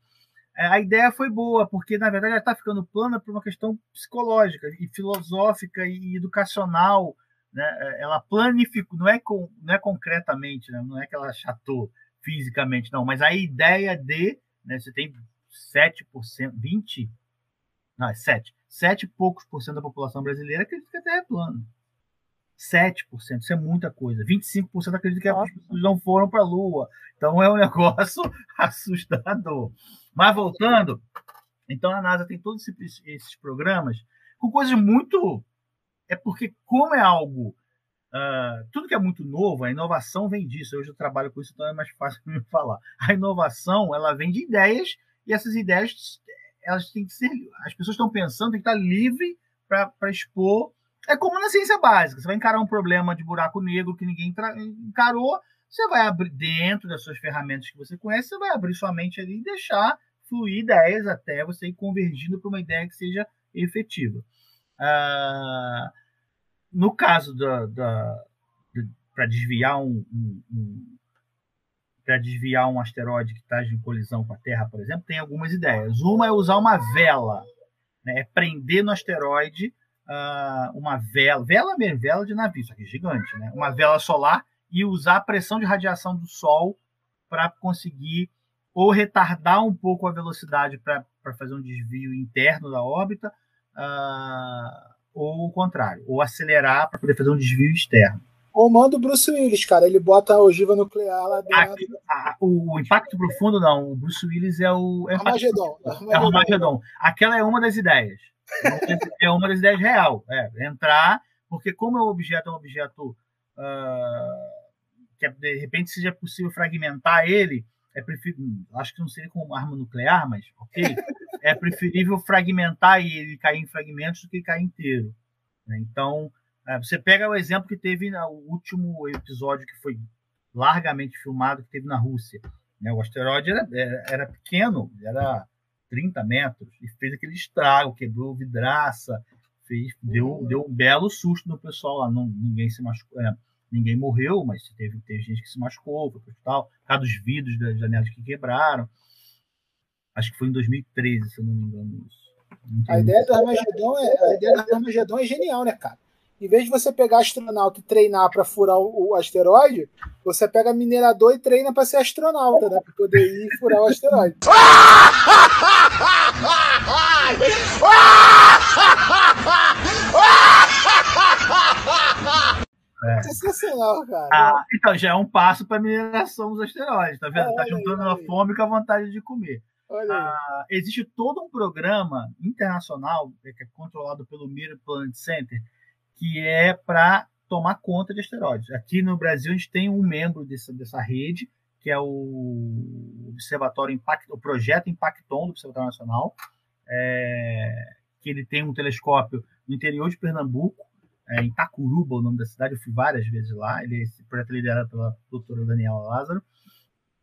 É, a ideia foi boa, porque na verdade ela está ficando plana por uma questão psicológica e filosófica e educacional. Né? É, ela planificou, não é, com, não é concretamente, né? não é que ela chatou fisicamente, não, mas a ideia de. Né, você tem 7%, 20%, não, é 7%. 7 e poucos por cento da população brasileira acredita que a Terra é plana. 7%, isso é muita coisa. 25% acredita que as pessoas não foram para a Lua. Então é um negócio assustador. Mas voltando, então a NASA tem todos esses, esses programas com coisas muito. É porque, como é algo. Uh, tudo que é muito novo, a inovação vem disso. Hoje eu trabalho com isso, então é mais fácil me falar. A inovação ela vem de ideias e essas ideias elas têm que ser. As pessoas estão pensando, tem que estar livre para expor. É como na ciência básica. Você vai encarar um problema de buraco negro que ninguém encarou, você vai abrir dentro das suas ferramentas que você conhece, você vai abrir sua mente ali e deixar fluir ideias até você ir convergindo para uma ideia que seja efetiva. Ah, no caso da, da para desviar um, um, um para desviar um asteroide que está em colisão com a Terra, por exemplo, tem algumas ideias. Uma é usar uma vela, né? é prender no asteroide uh, uma vela, vela mesmo, vela de navio, isso aqui é gigante, né? uma vela solar e usar a pressão de radiação do Sol para conseguir ou retardar um pouco a velocidade para fazer um desvio interno da órbita, uh, ou o contrário, ou acelerar para poder fazer um desvio externo. Ou manda o Bruce Willis, cara. Ele bota a ogiva nuclear lá dentro. Aqui, a, o impacto profundo, não. O Bruce Willis é o. É o Armagedon. É Armagedon. Aquela é uma das ideias. É uma das ideias real. É, entrar, porque como o objeto é um objeto uh, que de repente seja possível fragmentar ele, é preferível, acho que não seria com arma nuclear, mas ok, é preferível fragmentar e ele cair em fragmentos do que cair inteiro. Né? Então, é, você pega o exemplo que teve no último episódio que foi largamente filmado, que teve na Rússia. Né? O asteroide era, era, era, pequeno, era 30 metros, e fez aquele estrago, quebrou vidraça, fez, deu, uhum. deu um belo susto no pessoal lá. Não, ninguém se machucou, é, ninguém morreu, mas teve, teve gente que se machucou, foi tal, por causa dos vidros das janelas que quebraram. Acho que foi em 2013, se eu não me engano. Isso. A ideia do Armagedon é, a ideia do Armagedon é genial, né, cara? Em vez de você pegar astronauta e treinar para furar o, o, asteroide, você pega minerador e treina para ser astronauta, né? Para poder ir e furar o asteroide. É. Sensacional, cara. Ah, então já é um passo para mineração dos asteroides, tá vendo? Tá juntando a fome com a vontade de comer. Ah, existe todo um programa internacional que é controlado pelo Mir Planet Center que é para tomar conta de asteroides. Aqui no Brasil, a gente tem um membro dessa, dessa rede, que é o Observatório Impact, o Projeto Impacton do Observatório Nacional, é, que ele tem um telescópio no interior de Pernambuco, é, em Tacuruba, o nome da cidade, eu fui várias vezes lá, ele, esse projeto é liderado pela doutora Daniela Lázaro,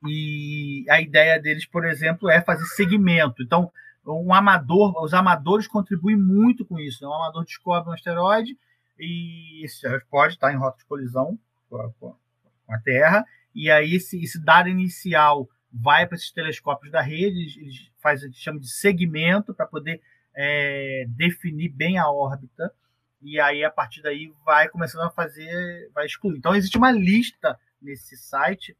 e a ideia deles, por exemplo, é fazer segmento. Então, um amador, os amadores contribuem muito com isso. Né? Um amador descobre um asteroide, e esse pode estar em rota de colisão com a, Terra, e aí esse, esse dado inicial vai para esses telescópios da rede, eles fazem o que chama de segmento para poder é, definir bem a órbita, e aí a partir daí vai começando a fazer, vai excluir. Então existe uma lista nesse site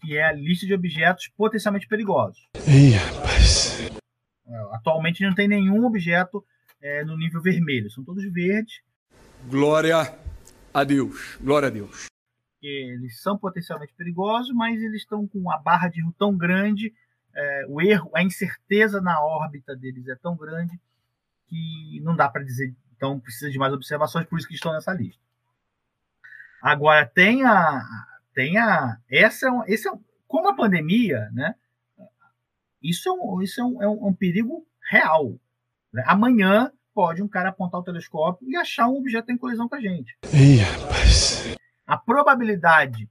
que é a lista de objetos potencialmente perigosos. Ih, rapaz. É, atualmente não tem nenhum objeto é, no nível vermelho, são todos verdes. Glória a Deus. Glória a Deus. Eles são potencialmente perigosos, mas eles estão com uma barra de erro tão grande, é, o erro, a incerteza na órbita deles é tão grande que não dá para dizer. Então precisa de mais observações, por isso que estão nessa lista. Agora tem a, tem a, essa é um, esse é um, como a pandemia, né? Isso é um, isso é um, é um, é um perigo real. Amanhã pode um cara apontar o telescópio e achar um objeto em colisão com a gente. Ih, rapaz. A probabilidade,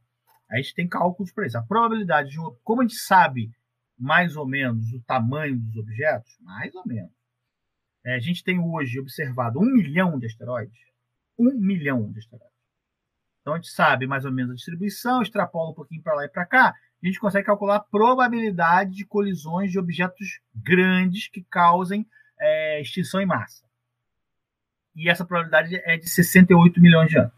a gente tem cálculos para isso, a probabilidade de um, como a gente sabe mais ou menos o tamanho dos objetos, mais ou menos. É, a gente tem hoje observado um milhão de asteroides. Um milhão de asteroides. Então a gente sabe mais ou menos a distribuição, extrapola um pouquinho para lá e para cá, a gente consegue calcular a probabilidade de colisões de objetos grandes que causem é, extinção em massa e essa probabilidade é de 68 milhões de anos.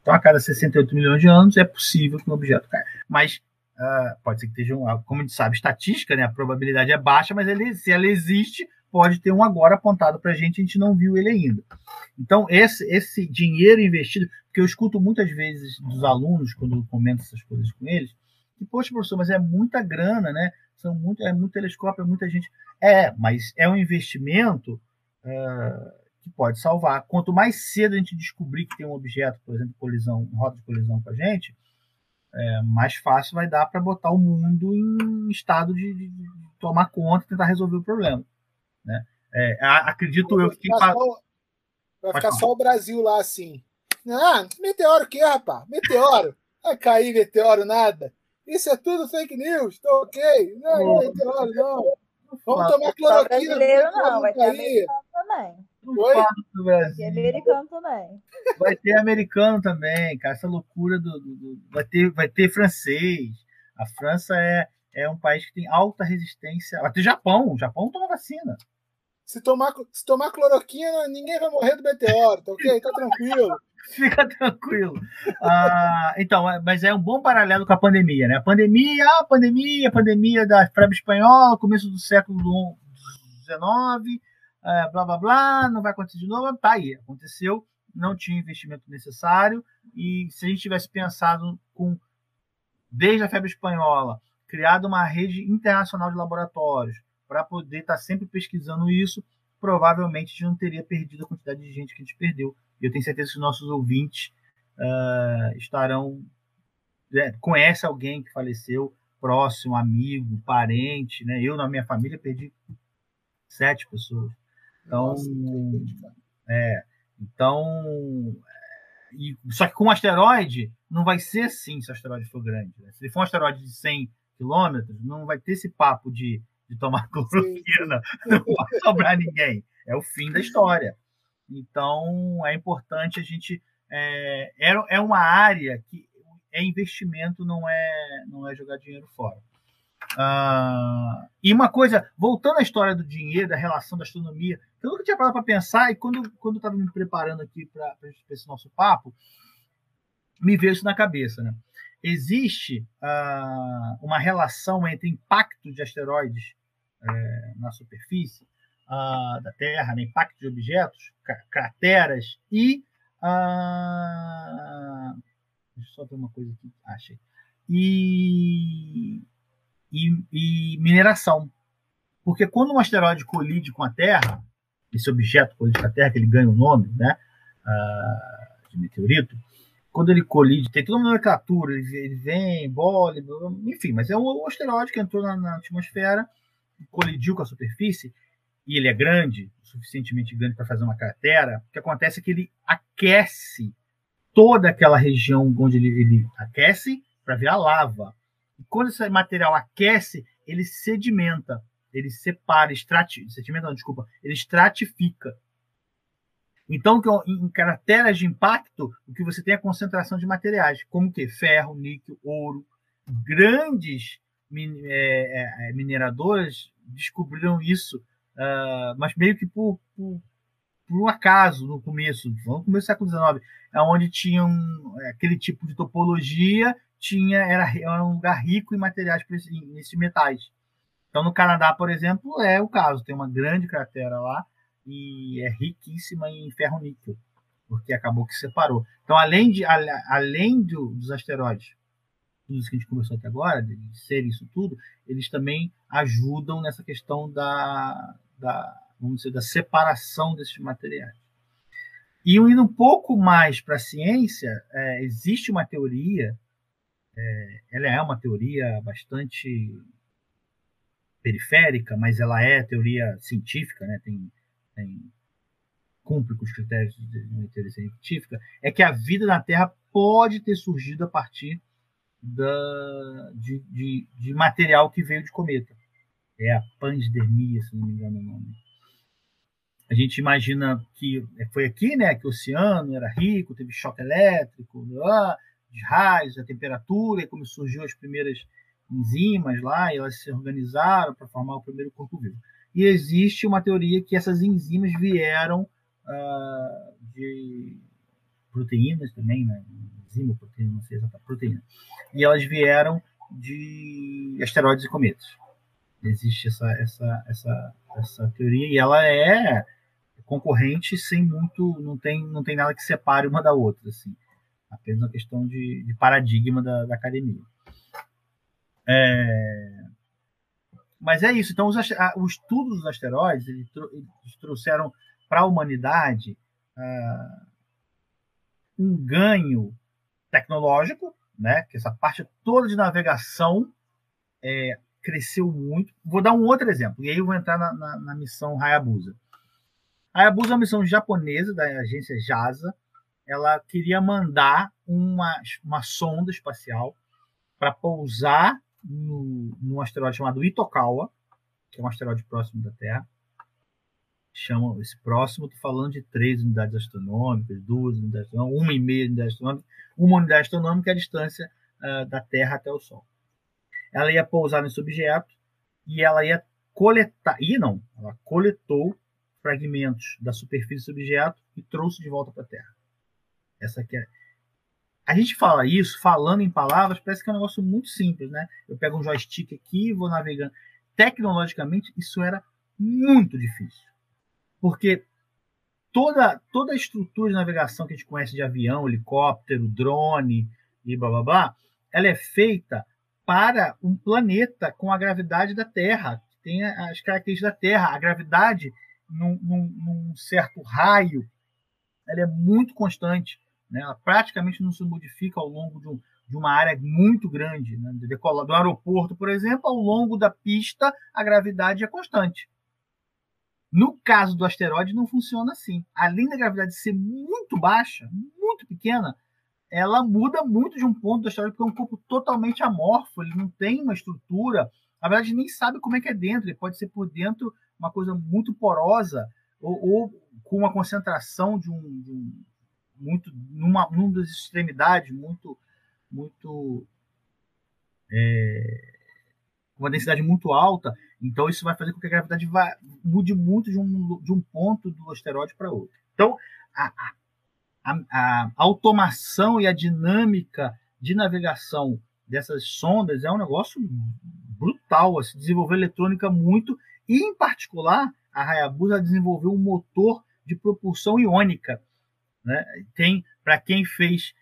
Então, a cada 68 milhões de anos é possível que um objeto caia. Mas uh, pode ser que esteja um, como a gente sabe, estatística, né? A probabilidade é baixa, mas ele, se ela existe, pode ter um agora apontado para a gente, a gente não viu ele ainda. Então, esse, esse dinheiro investido, porque eu escuto muitas vezes dos alunos, quando eu comento essas coisas com eles, que, poxa, professor, mas é muita grana, né? São muito, é muito telescópio, é muita gente. É, mas é um investimento. Uh, que pode salvar. Quanto mais cedo a gente descobrir que tem um objeto, por exemplo, colisão, rota de colisão com a gente, é, mais fácil vai dar para botar o mundo em estado de, de, tomar conta e tentar resolver o problema. Né? É, acredito eu que. Vai, só, vai ficar só o Brasil lá assim. Ah, meteoro o quê, rapaz? Meteoro? Vai cair meteoro nada. Isso é tudo fake news, tô ok. Não, é meteoro, não. Vamos tomar cloroquina. Brasileiro não, vai ter também. Oi? Do Brasil. E americano também. Vai ter americano também, cara. Essa loucura do, do, do, vai ter vai ter francês, A França é, é um país que tem alta resistência. Até Japão, o Japão toma vacina. Se tomar, se tomar cloroquina, ninguém vai morrer do meteoro, tá ok? Tá tranquilo. Fica tranquilo. Ah, então, mas é um bom paralelo com a pandemia, né? A pandemia, a pandemia, a pandemia da febre espanhola, começo do século XIX, é, blá blá blá, não vai acontecer de novo. Tá aí, aconteceu, não tinha investimento necessário, e se a gente tivesse pensado com, desde a febre espanhola, criado uma rede internacional de laboratórios para poder estar sempre pesquisando isso, provavelmente a gente não teria perdido a quantidade de gente que a gente perdeu. E eu tenho certeza que os nossos ouvintes ah, estarão. né, conhece alguém que faleceu, próximo, amigo, parente, né? Eu, na minha família, perdi sete pessoas. Então, Nossa, é, então, e, só que com um asteroide não vai ser assim se o asteroide for grande. né? Se ele for um asteroide de 100 quilômetros, não vai ter esse papo de, de tomar cloroquina, não vai sobrar ninguém. É o fim da história. Então, é importante a gente. É, é, é uma área que é investimento, não é, não é jogar dinheiro fora. Ah, e uma coisa, voltando à história do dinheiro, da relação da astronomia, eu nunca tinha parado para pensar, e quando, quando eu estava me preparando aqui para esse nosso papo, me veio isso na cabeça. Né? Existe ah, uma relação entre impacto de asteroides eh, na superfície ah, da Terra, né? impacto de objetos, cra- crateras e. ah, deixa eu só ver uma coisa aqui. Achei. E, e, e mineração. Porque quando um asteroide colide com a Terra, esse objeto colide com a Terra, que ele ganha o nome né, ah, de meteorito, quando ele colide, tem toda uma nomenclatura, ele, ele vem, bola, enfim, mas é um asteroide que entrou na, na atmosfera, colidiu com a superfície, e ele é grande, suficientemente grande para fazer uma cratera, o que acontece é que ele aquece toda aquela região onde ele, ele aquece para virar lava. E quando esse material aquece, ele sedimenta, ele separa, estrati, sedimenta não, desculpa, ele estratifica. Então, em crateras de impacto, o que você tem é concentração de materiais, como que ferro, níquel, ouro. Grandes min, é, é, mineradoras descobriram isso, uh, mas meio que por, por, por acaso no começo, no começo do século XIX, onde tinha um, aquele tipo de topologia, tinha era, era um lugar rico em materiais nesses metais. Então, no Canadá, por exemplo, é o caso. Tem uma grande cratera lá e é riquíssima em ferro níquel, porque acabou que separou. Então, além, de, além do, dos asteroides, tudo isso que a gente conversou até agora, de ser isso tudo, eles também ajudam nessa questão da, da, vamos dizer, da separação desses materiais. E indo um pouco mais para a ciência, é, existe uma teoria, é, ela é uma teoria bastante periférica, mas ela é teoria científica, né? tem, tem cumpre com os critérios de uma teoria científica, é que a vida na Terra pode ter surgido a partir da, de, de, de, material que veio de cometa. É a pansdermia, se não me engano o nome. A gente imagina que foi aqui, né, que o oceano era rico, teve choque elétrico, de raios, a temperatura, e como surgiu as primeiras enzimas lá, e elas se organizaram para formar o primeiro corpo vivo. E existe uma teoria que essas enzimas vieram uh, de proteínas também, né? enzima, proteína, não sei exatamente, proteína. E elas vieram de asteroides e cometas. Existe essa, essa, essa, essa teoria e ela é concorrente sem muito, não tem, não tem nada que separe uma da outra, assim. Apenas uma questão de, de paradigma da, da academia. É... Mas é isso. Então, os, o estudo dos asteroides eles, trouxeram para a humanidade uh, um ganho tecnológico, né? Que essa parte toda de navegação é, cresceu muito. Vou dar um outro exemplo, e aí eu vou entrar na, na, na missão Hayabusa. Hayabusa é uma missão japonesa da agência JASA. Ela queria mandar uma, uma sonda espacial para pousar no, num asteroide chamado Itokawa, que é um asteroide próximo da Terra. Chama esse próximo, estou falando de três unidades astronômicas, duas unidades astronômicas, uma e meia unidade astronômica, uma unidade astronômica é a distância uh, da Terra até o Sol. ela ia pousar nesse objeto e ela ia coletar. Ia não, ela coletou fragmentos da superfície do objeto e trouxe de volta para a Terra. Essa aqui é. A gente fala isso, falando em palavras, parece que é um negócio muito simples, né? Eu pego um joystick aqui e vou navegando. Tecnologicamente, isso era muito difícil. Porque toda, toda a estrutura de navegação que a gente conhece de avião, helicóptero, drone e blá blá blá, ela é feita para um planeta com a gravidade da Terra, que tem as características da Terra. A gravidade, num, num, num certo raio, ela é muito constante. Né? Ela praticamente não se modifica ao longo de, um, de uma área muito grande. Né? De decolar, do aeroporto, por exemplo, ao longo da pista, a gravidade é constante. No caso do asteroide, não funciona assim. Além da gravidade ser muito baixa, muito pequena, ela muda muito de um ponto do asteroide, porque é um corpo totalmente amorfo, ele não tem uma estrutura. Na verdade, nem sabe como é que é dentro. Ele pode ser por dentro uma coisa muito porosa, ou, ou com uma concentração de um, de um muito numa, numa das extremidades muito muito é, uma densidade muito alta então isso vai fazer com que a gravidade vá, mude muito de um, de um ponto do asteroide para outro. Então a, a, a, automação e a dinâmica de navegação dessas sondas é um negócio brutal se desenvolveu eletrônica muito e em particular a Hayabusa desenvolveu um motor de propulsão iônica né? Tem, para quem fez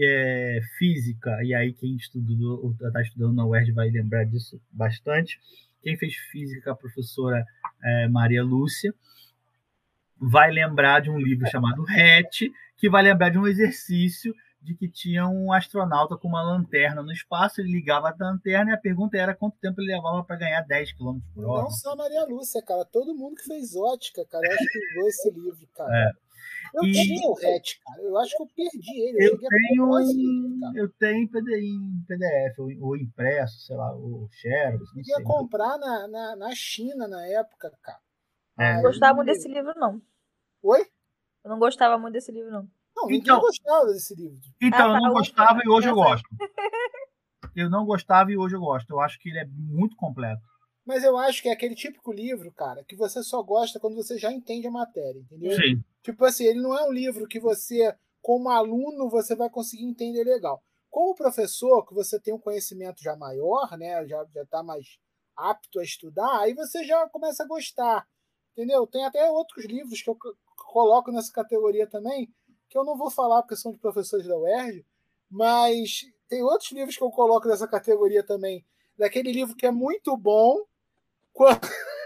é, física, e aí quem estudou, está estudando na UERJ vai lembrar disso bastante. Quem fez física, a professora é, Maria Lúcia, vai lembrar de um livro chamado RET, que vai lembrar de um exercício de que tinha um astronauta com uma lanterna no espaço, ele ligava a lanterna e a pergunta era quanto tempo ele levava para ganhar 10 km por hora. Não só a Maria Lúcia, cara, todo mundo que fez ótica, cara, eu acho que usou esse livro, cara. É. Eu e... tinha o RET, cara. Eu acho que eu perdi ele. Eu, eu tenho, livro, eu tenho em PDF, ou, ou impresso, sei lá, o Xerox. Eu ia comprar na, na, na China na época, cara. É. Não gostava muito desse livro, não. Oi? Eu não gostava muito desse livro, não. Não, ninguém então, gostava desse livro. Então, ah, tá, eu não gostava e hoje eu gosto. Eu não gostava e hoje eu gosto. Eu acho que ele é muito completo. Mas eu acho que é aquele típico livro, cara, que você só gosta quando você já entende a matéria, entendeu? Sim. Tipo assim, ele não é um livro que você, como aluno, você vai conseguir entender legal. Como professor, que você tem um conhecimento já maior, né? Já, já tá mais apto a estudar, aí você já começa a gostar. Entendeu? Tem até outros livros que eu coloco nessa categoria também, que eu não vou falar porque são de professores da UERJ, mas tem outros livros que eu coloco nessa categoria também. Daquele livro que é muito bom, quando...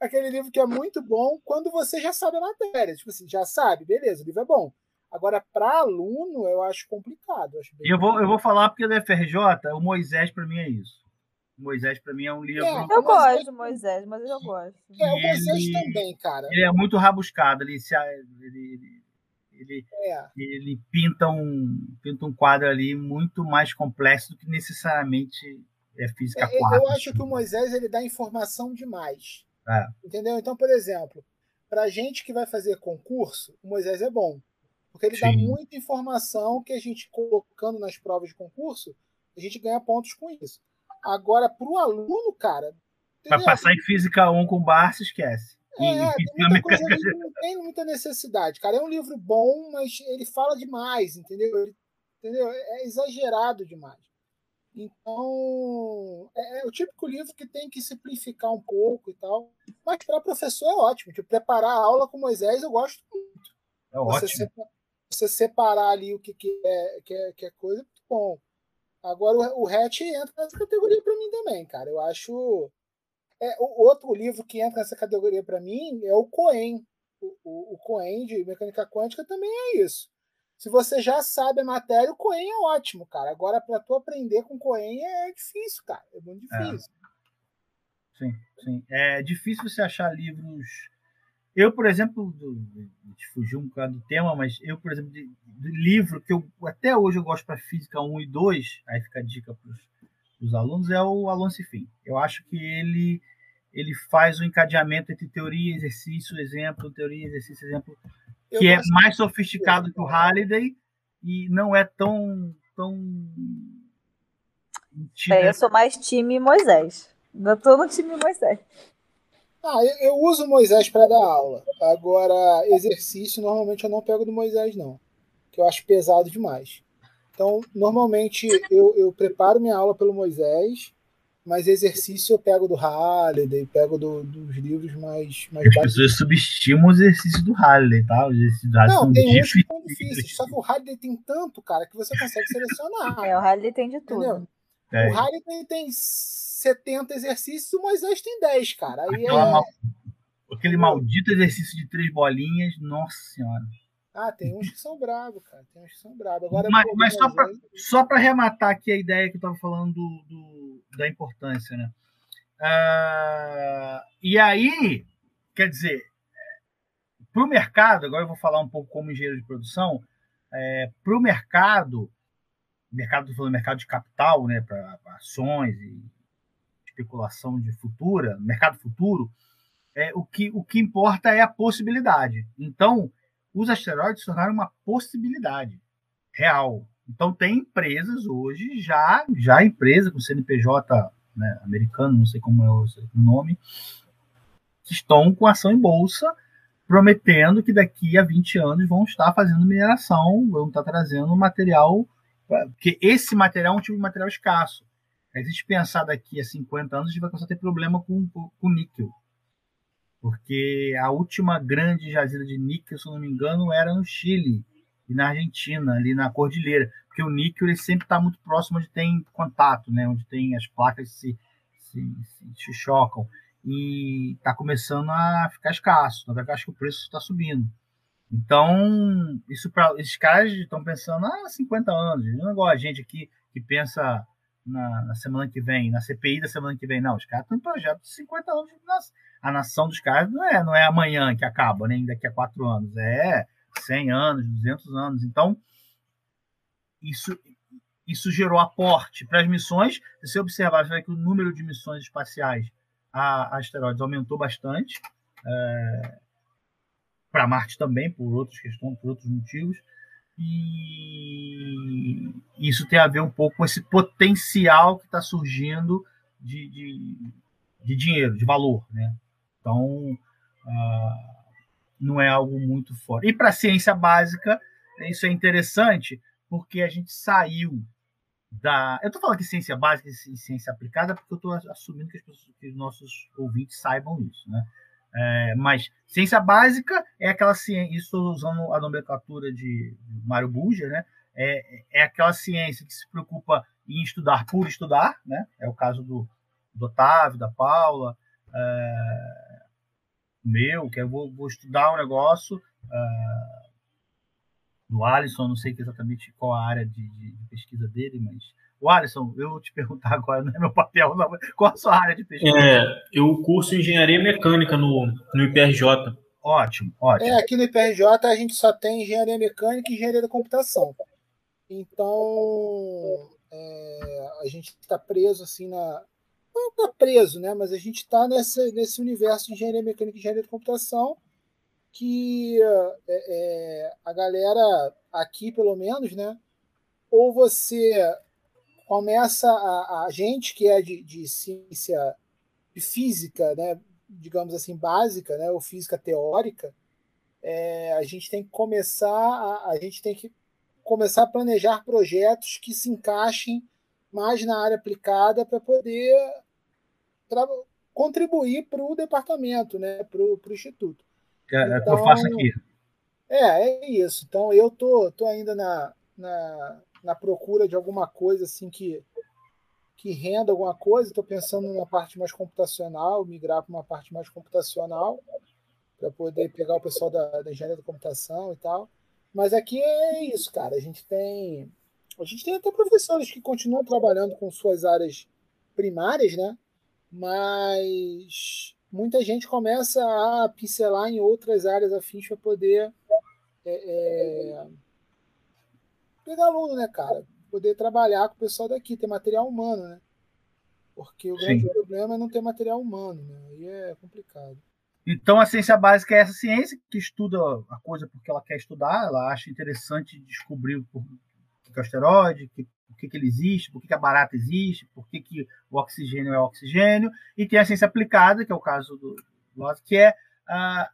aquele livro que é muito bom quando você já sabe a matéria. Tipo assim, já sabe, beleza, o livro é bom. Agora, para aluno, eu acho complicado. Eu, acho eu, vou, eu vou falar porque do FRJ, o Moisés para mim é isso. O Moisés para mim é um livro. É, eu gosto do Moisés, mas eu gosto. É, o Moisés ele, também, cara. Ele é muito rabuscado. Ele, se, ele, ele, é. ele pinta, um, pinta um quadro ali muito mais complexo do que necessariamente é física é, Eu acho que o Moisés ele dá informação demais. É. Entendeu? Então, por exemplo, para gente que vai fazer concurso, o Moisés é bom. Porque ele Sim. dá muita informação que a gente, colocando nas provas de concurso, a gente ganha pontos com isso. Agora, para o aluno, cara. Para passar em Física 1 com bar, se esquece. É, tem muita coisa ali não tem muita necessidade. Cara, é um livro bom, mas ele fala demais, entendeu? Ele, entendeu? É exagerado demais. Então, é, é, o típico livro que tem que simplificar um pouco e tal. Mas para professor é ótimo. Tipo, preparar a aula com Moisés eu gosto muito. É você ótimo. Você separar ali o que, que, é, que, é, que é coisa, muito bom. Agora, o, o Hatch entra nessa categoria para mim também, cara. Eu acho. É, o outro livro que entra nessa categoria para mim é o Coen. O, o, o Coen de mecânica quântica também é isso. Se você já sabe a matéria, o Coen é ótimo, cara. Agora, para tu aprender com Coen é difícil, cara. É muito é. difícil. É. Sim, sim. É difícil você achar livros. Eu, por exemplo, fugi um bocado do tema, mas eu, por exemplo, de, de livro que eu até hoje eu gosto para física 1 e 2, aí fica a dica para os alunos, é o Alonso Fim. Eu acho que ele ele faz o encadeamento entre teoria, exercício, exemplo, teoria, exercício, exemplo, que é mais sofisticado que o Halliday e não é tão tão É, eu sou mais time Moisés. Eu tô no time Moisés. Ah, eu, eu uso Moisés para dar aula. Agora, exercício, normalmente eu não pego do Moisés, não. Que eu acho pesado demais. Então, normalmente eu, eu preparo minha aula pelo Moisés, mas exercício eu pego do Halliday, pego do, dos livros mais, mais As pessoas subestimam o exercício do Halliday, tá? Os exercícios do Halliday Não, são tem uns que difíceis. são difíceis. Só que o Halliday tem tanto, cara, que você consegue selecionar. É, o Halliday tem de tudo. É. O Halliday tem 70 exercícios, o Moisés tem 10, cara. Aí Aquela é... mal- Aquele maldito exercício de três bolinhas, nossa senhora. Ah, tem uns que são bravos, cara. Tem uns que são bravos. Agora, mas pô, mas só para só para arrematar aqui a ideia que eu estava falando do, do- da importância, né? Ah, e aí, quer dizer, para o mercado, agora eu vou falar um pouco como engenheiro de produção, para o mercado, mercado, falando mercado de capital, né, para ações e especulação de futura, mercado futuro, é, o, que, o que importa é a possibilidade. Então, os asteroides se tornaram uma possibilidade real. Então, tem empresas hoje, já, já empresa com CNPJ né, americano, não sei como é o nome, que estão com ação em bolsa, prometendo que daqui a 20 anos vão estar fazendo mineração, vão estar trazendo material, porque esse material é um tipo de material escasso. A gente pensar daqui a 50 anos, a gente vai começar a ter problema com, com níquel. Porque a última grande jazida de níquel, se eu não me engano, era no Chile e na Argentina, ali na Cordilheira. Porque o níquel ele sempre está muito próximo onde tem contato, né? onde tem as placas se, se, se, chocam. E está começando a ficar escasso. Eu acho que o preço está subindo. Então, isso para esses caras estão pensando há 50 anos. Não é igual a gente aqui que pensa na, na semana que vem, na CPI da semana que vem. Não, os caras estão em projeto de 50 anos. A nação dos caras não é, não é amanhã que acaba, nem daqui a quatro anos. É 100 anos, 200 anos. Então, isso, isso gerou aporte para as missões. Se você observar, você que o número de missões espaciais a, a asteroides aumentou bastante. É, para Marte também, por outras questões, por outros motivos. E isso tem a ver um pouco com esse potencial que está surgindo de, de, de dinheiro, de valor. Né? Então, ah, não é algo muito forte. E para a ciência básica, isso é interessante, porque a gente saiu da. Eu estou falando que ciência básica e ciência aplicada, porque eu estou assumindo que, as pessoas, que os nossos ouvintes saibam isso. Né? É, mas ciência básica é aquela ciência, isso estou usando a nomenclatura de Mário Buja, né? É, é aquela ciência que se preocupa em estudar por estudar, né? É o caso do, do Otávio, da Paula, é, meu, que eu vou, vou estudar um negócio, é, do Alisson, não sei exatamente qual a área de, de, de pesquisa dele, mas o Alisson, eu vou te perguntar agora, não é meu papel, não, qual a sua área de pesquisa? É, eu curso engenharia mecânica no, no IPRJ. Ótimo, ótimo. É, aqui no IPRJ a gente só tem engenharia mecânica e engenharia da computação. Então, é, a gente está preso assim na. Não está preso, né? Mas a gente está nesse, nesse universo de engenharia mecânica e engenharia da computação que é, é, a galera aqui, pelo menos, né? Ou você começa a, a gente que é de, de ciência de física, né? digamos assim, básica, né? ou física teórica, é, a gente tem que começar a, a gente tem que começar a planejar projetos que se encaixem mais na área aplicada para poder contribuir para o departamento, né? para o instituto. É, então, é que eu faço aqui. É, é isso. Então eu tô, tô ainda na, na, na procura de alguma coisa assim que, que renda alguma coisa. Estou pensando numa parte mais computacional, migrar para uma parte mais computacional, para poder pegar o pessoal da, da engenharia da computação e tal. Mas aqui é isso, cara. A gente tem. A gente tem até professores que continuam trabalhando com suas áreas primárias, né? Mas muita gente começa a pincelar em outras áreas afins para poder é, é, pegar aluno, né, cara? Poder trabalhar com o pessoal daqui, ter material humano, né? Porque o grande Sim. problema é não ter material humano, né? Aí é complicado. Então, a ciência básica é essa ciência que estuda a coisa porque ela quer estudar, ela acha interessante descobrir o que é o asteroide, que, por que, que ele existe, por que, que a barata existe, por que, que o oxigênio é oxigênio, e tem a ciência aplicada, que é o caso do Loss, que é uh,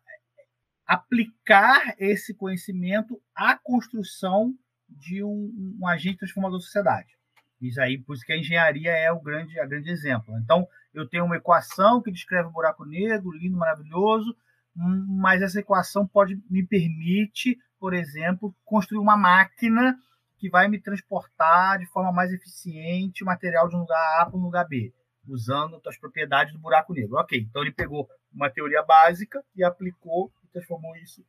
aplicar esse conhecimento à construção de um, um, agente transformador da sociedade. Isso aí, por isso que a engenharia é o grande, a grande exemplo. Então, eu tenho uma equação que descreve o buraco negro, lindo, maravilhoso, mas essa equação pode me permite, por exemplo, construir uma máquina que vai me transportar de forma mais eficiente o material de um lugar A para um lugar B, usando as propriedades do buraco negro. Ok, então ele pegou uma teoria básica e aplicou e transformou isso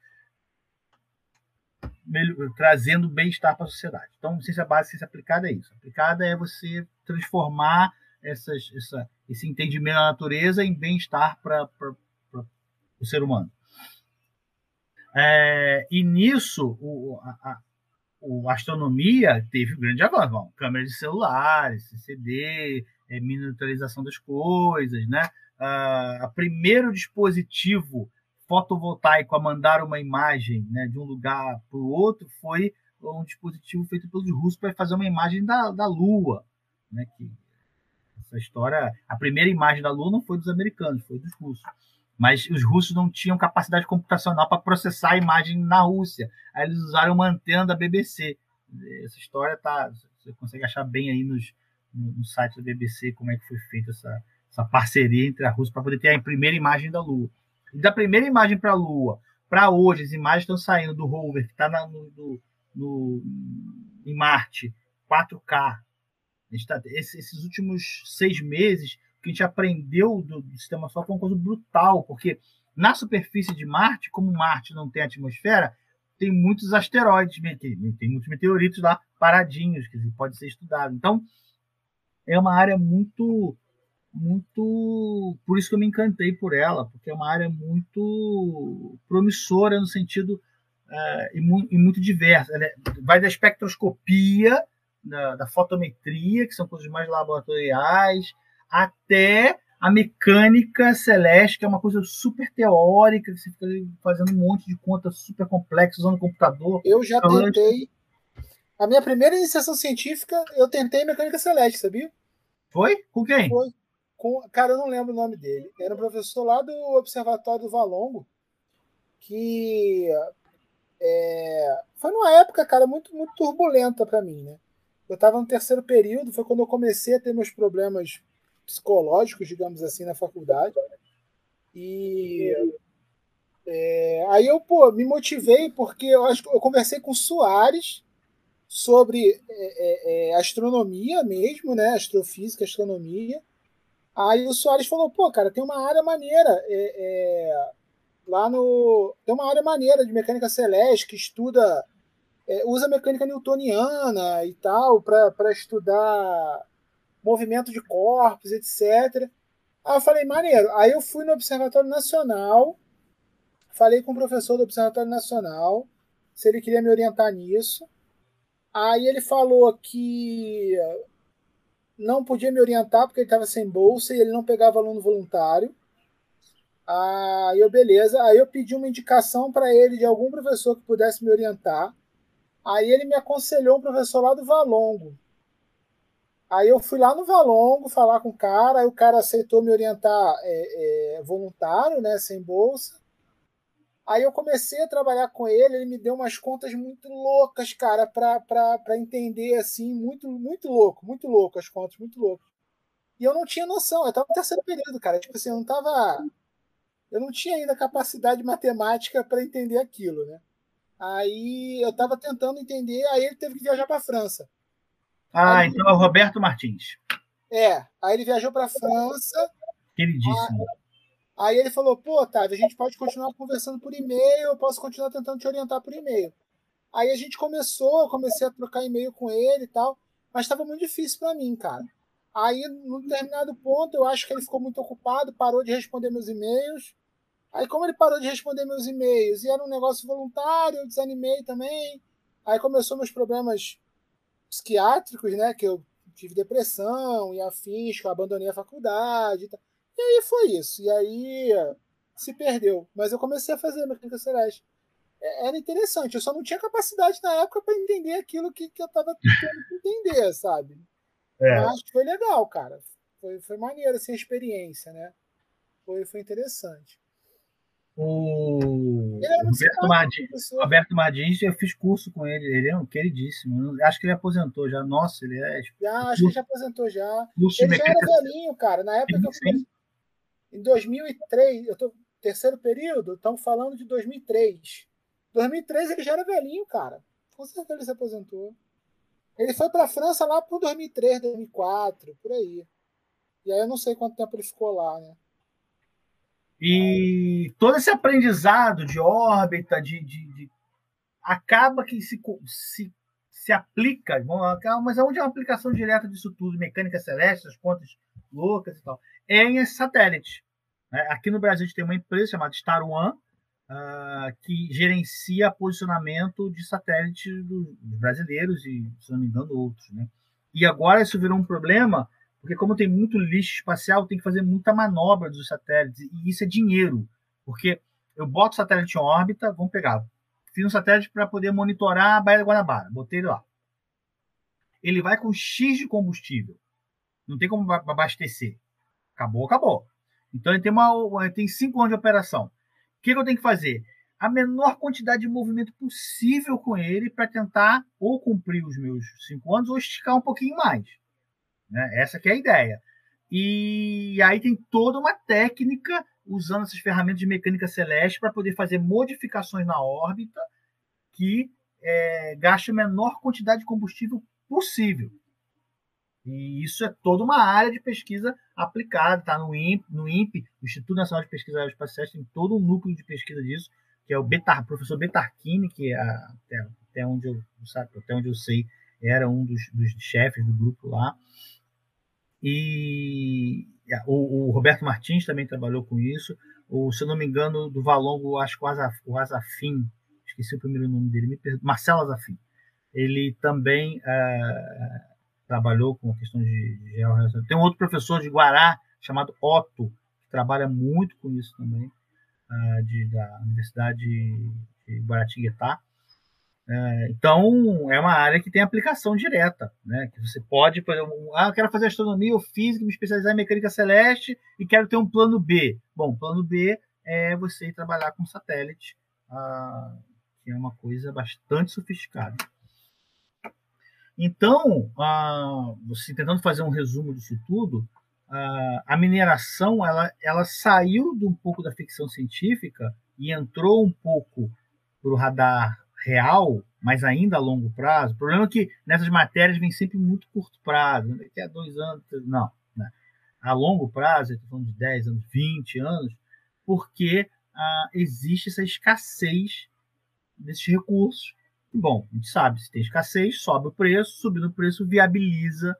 trazendo bem-estar para a sociedade. Então, ciência básica, ciência aplicada é isso. Aplicada é você transformar essas, essa, esse entendimento da natureza em bem-estar para o ser humano. É, e nisso, o, a, a, astronomia teve um grande avanço. Bom, câmeras de celulares, CCD, é, miniaturização das coisas, né? Ah, a primeiro dispositivo fotovoltaico a mandar uma imagem né, de um lugar para o outro foi um dispositivo feito pelos russos para fazer uma imagem da, da Lua. Né, que essa história, a primeira imagem da Lua não foi dos americanos, foi dos russos. Mas os russos não tinham capacidade computacional para processar a imagem na Rússia. Aí eles usaram uma antena da BBC. Essa história tá, você consegue achar bem aí nos, no, site da BBC como é que foi feita essa, essa parceria entre a Rússia para poder ter a primeira imagem da Lua. E da primeira imagem para a Lua para hoje, as imagens estão saindo do rover que está no, no, no, em Marte, 4K. Tá, esses, esses últimos seis meses, que a gente aprendeu do, sistema solar foi uma coisa brutal, porque na superfície de Marte, como Marte não tem atmosfera, tem muitos asteroides, tem, muitos meteoritos lá paradinhos, que pode ser estudado. Então, é uma área muito muito. Por isso que eu me encantei por ela, porque é uma área muito promissora no sentido é, e, muito diversa. Ela é, vai da espectroscopia, da, da, fotometria, que são coisas mais laboratoriais, até a mecânica celeste, que é uma coisa super teórica, que você fica fazendo um monte de contas super complexas usando computador. Eu já tentei. A minha primeira iniciação científica, eu tentei mecânica celeste, sabia? Foi? Com quem? Foi com. Cara, eu não lembro o nome dele. Era um professor lá do Observatório do Valongo, que é, foi numa época, cara, muito, muito turbulenta para mim, né? Eu estava no terceiro período, foi quando eu comecei a ter meus problemas psicológicos, digamos assim, na faculdade. E é, aí eu, pô, me motivei porque eu eu conversei com o Soares sobre é, é, é astronomia mesmo, né? Astrofísica, astronomia. Aí o Soares falou, pô, cara, tem uma área maneira. É, é, lá no. Tem uma área maneira de mecânica celeste que estuda. Usa mecânica newtoniana e tal, para estudar movimento de corpos, etc. Aí eu falei, maneiro. Aí eu fui no Observatório Nacional, falei com o professor do Observatório Nacional se ele queria me orientar nisso. Aí ele falou que não podia me orientar porque ele estava sem bolsa e ele não pegava aluno voluntário. Aí eu, beleza. Aí eu pedi uma indicação para ele de algum professor que pudesse me orientar. Aí ele me aconselhou um professor lá do Valongo. Aí eu fui lá no Valongo falar com o cara, aí o cara aceitou me orientar é, é, voluntário, né, sem bolsa. Aí eu comecei a trabalhar com ele, ele me deu umas contas muito loucas, cara, para entender, assim, muito, muito louco, muito louco as contas, muito louco. E eu não tinha noção, eu estava no terceiro período, cara. Tipo assim, eu não tava. Eu não tinha ainda capacidade matemática para entender aquilo, né? Aí eu estava tentando entender, aí ele teve que viajar para França. Ah, aí, então é o Roberto Martins. É, aí ele viajou para França. Queridíssimo. Ah, Aí ele falou, pô, Otávio, a gente pode continuar conversando por e-mail, eu posso continuar tentando te orientar por e-mail. Aí a gente começou, eu comecei a trocar e-mail com ele e tal, mas estava muito difícil para mim, cara. Aí, num determinado ponto, eu acho que ele ficou muito ocupado, parou de responder meus e-mails. Aí, como ele parou de responder meus e-mails e era um negócio voluntário, eu desanimei também. Aí começou meus problemas psiquiátricos, né? Que eu tive depressão e afins, que eu abandonei a faculdade e tal. E aí foi isso. E aí se perdeu. Mas eu comecei a fazer mecânica celeste. é- era interessante. Eu só não tinha capacidade na época para entender aquilo que, que eu estava tentando entender, sabe? É. Mas foi legal, cara. Foi, foi maneiro assim, a experiência, né? Foi, foi interessante. O Roberto Martins. Roberto Martins, eu fiz curso com ele, ele é um queridíssimo. Acho que ele aposentou já. Nossa, ele é Já, acho que ele já aposentou já. curso Ele já era velhinho, cara. Na época que eu Sim. Em 2003, eu tô terceiro período, estamos falando de 2003. 2003 ele já era velhinho, cara. Com certeza ele se aposentou. Ele foi para a França lá por 2003, 2004, por aí. E aí eu não sei quanto tempo ele ficou lá, né? E todo esse aprendizado de órbita, de, de- de- acaba que se, se, se aplica, mas onde é uma aplicação direta disso tudo, mecânica celeste, as contas loucas e tal, é em satélite. né? Aqui no Brasil a gente tem uma empresa chamada Star One, ah, que gerencia posicionamento de satélites do- dos brasileiros e, se não me engano, outros. Né? E agora isso virou um problema, porque como tem muito lixo espacial, tem que fazer muita manobra dos satélites, e isso é dinheiro, porque eu boto o satélite em órbita, vamos pegar, fiz um satélite para poder monitorar a Baía da Guanabara, botei ele lá. Ele vai com X de combustível, não tem como ba- abastecer. Acabou, acabou. Então ele tem, uma, ele tem cinco anos de operação. O que, que eu tenho que fazer? A menor quantidade de movimento possível com ele para tentar ou cumprir os meus cinco anos ou esticar um pouquinho mais. Né? Essa que é a ideia. E aí tem toda uma técnica usando essas ferramentas de mecânica celeste para poder fazer modificações na órbita que é, gaste a menor quantidade de combustível possível. E isso é toda uma área de pesquisa aplicada, está no INPE, no Instituto Nacional de Pesquisa Aeroespaciais, tem todo um núcleo de pesquisa disso, que é o Betar, professor Betarchini, que é até, até onde eu sabe, até onde eu sei era um dos, dos chefes do grupo lá. E o, o Roberto Martins também trabalhou com isso. O, se eu não me engano, do Valongo, acho que o, Azaf, o Azafim, esqueci o primeiro nome dele, me Marcelo Azafim. Ele também ah, trabalhou com a questão de, de georreferência. Tem um outro professor de Guará, chamado Otto, que trabalha muito com isso também, ah, de, da Universidade de Guaratinguetá. É, então, é uma área que tem aplicação direta, né? Que você pode, por exemplo, ah, eu quero fazer astronomia ou física, me especializar em mecânica celeste e quero ter um plano B. Bom, plano B é você trabalhar com satélite, ah, que é uma coisa bastante sofisticada. Então, ah, você tentando fazer um resumo disso tudo, ah, a mineração ela, ela saiu de um pouco da ficção científica e entrou um pouco para o radar real, mas ainda a longo prazo. O problema é que nessas matérias vem sempre muito curto prazo, né? daqui a dois anos, não. Né? A longo prazo, estou falando de 10 anos, 20 anos, porque ah, existe essa escassez desses recursos. Bom, a gente sabe, se tem escassez, sobe o preço, subindo o preço, viabiliza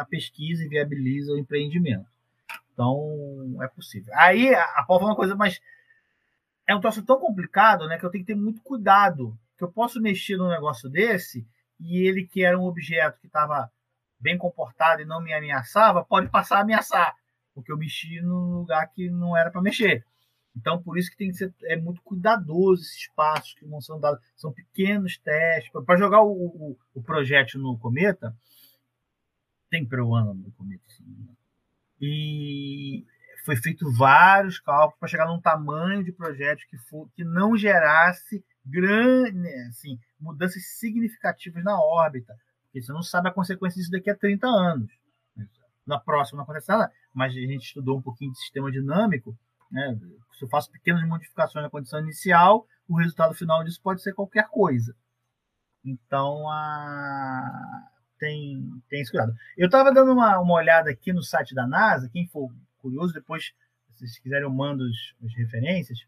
a pesquisa e viabiliza o empreendimento. Então, é possível. Aí, a, Paula falou uma coisa, mas é um troço tão complicado, né, que eu tenho que ter muito cuidado, que eu posso mexer num negócio desse e ele que era um objeto que estava bem comportado e não me ameaçava, pode passar a ameaçar, porque eu mexi num lugar que não era para mexer. Então, por isso que tem que ser é muito cuidadoso esses passos que vão sendo dados. São pequenos testes. Para jogar o, o, o projétil no cometa, tem peruano no cometa. Assim, né? E foi feito vários cálculos para chegar num tamanho de projétil que, for, que não gerasse grande, assim, mudanças significativas na órbita. Porque você não sabe a consequência disso daqui a 30 anos. Na próxima não nada, mas a gente estudou um pouquinho de sistema dinâmico. Né? Se eu faço pequenas modificações na condição inicial, o resultado final disso pode ser qualquer coisa. Então, a... tem, tem esse cuidado. Eu estava dando uma, uma olhada aqui no site da NASA, quem for curioso, depois, se quiserem, eu mando as referências.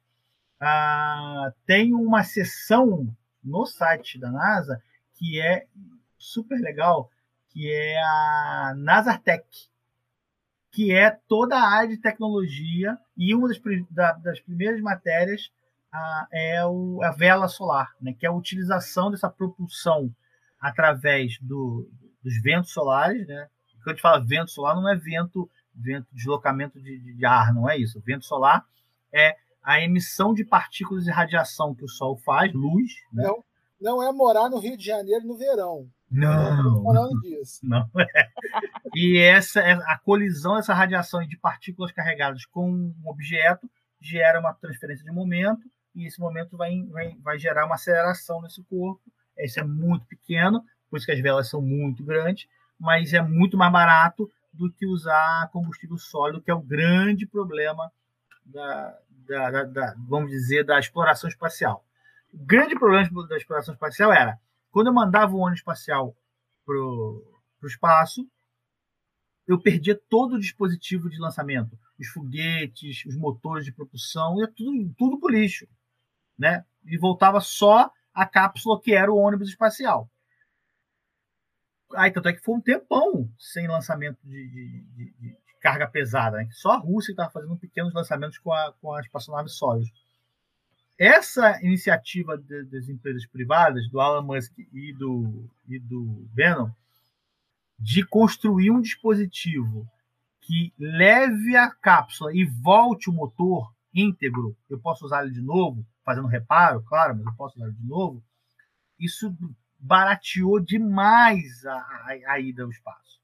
Ah, tem uma seção no site da NASA que é super legal, que é a NASATech, que é toda a área de tecnologia, e uma das, da, das primeiras matérias ah, é o, a vela solar, né, que é a utilização dessa propulsão através do, dos ventos solares. Né? Quando a gente fala vento solar, não é vento, vento deslocamento de, de ar, não é isso. O vento solar é a emissão de partículas de radiação que o Sol faz, luz. Né? Não, não é morar no Rio de Janeiro no verão. Não, falando disso. não é. E essa a colisão dessa radiação de partículas carregadas com um objeto gera uma transferência de momento e esse momento vai, vai, vai gerar uma aceleração nesse corpo. Esse é muito pequeno, por isso que as velas são muito grandes, mas é muito mais barato do que usar combustível sólido, que é o grande problema da, da, da, da vamos dizer, da exploração espacial. O grande problema da exploração espacial era quando eu mandava o ônibus espacial para o espaço, eu perdia todo o dispositivo de lançamento, os foguetes, os motores de propulsão, ia tudo, tudo para o lixo, né? E voltava só a cápsula que era o ônibus espacial. Aí, tanto é que foi um tempão sem lançamento de, de, de, de carga pesada. Né? Só a Rússia estava fazendo pequenos lançamentos com a, com a espaçonave Soyuz. Essa iniciativa das empresas privadas, do Elon Musk e do, e do Bannon, de construir um dispositivo que leve a cápsula e volte o motor íntegro, eu posso usar ele de novo, fazendo reparo, claro, mas eu posso usar ele de novo, isso barateou demais a, a, a ida ao espaço.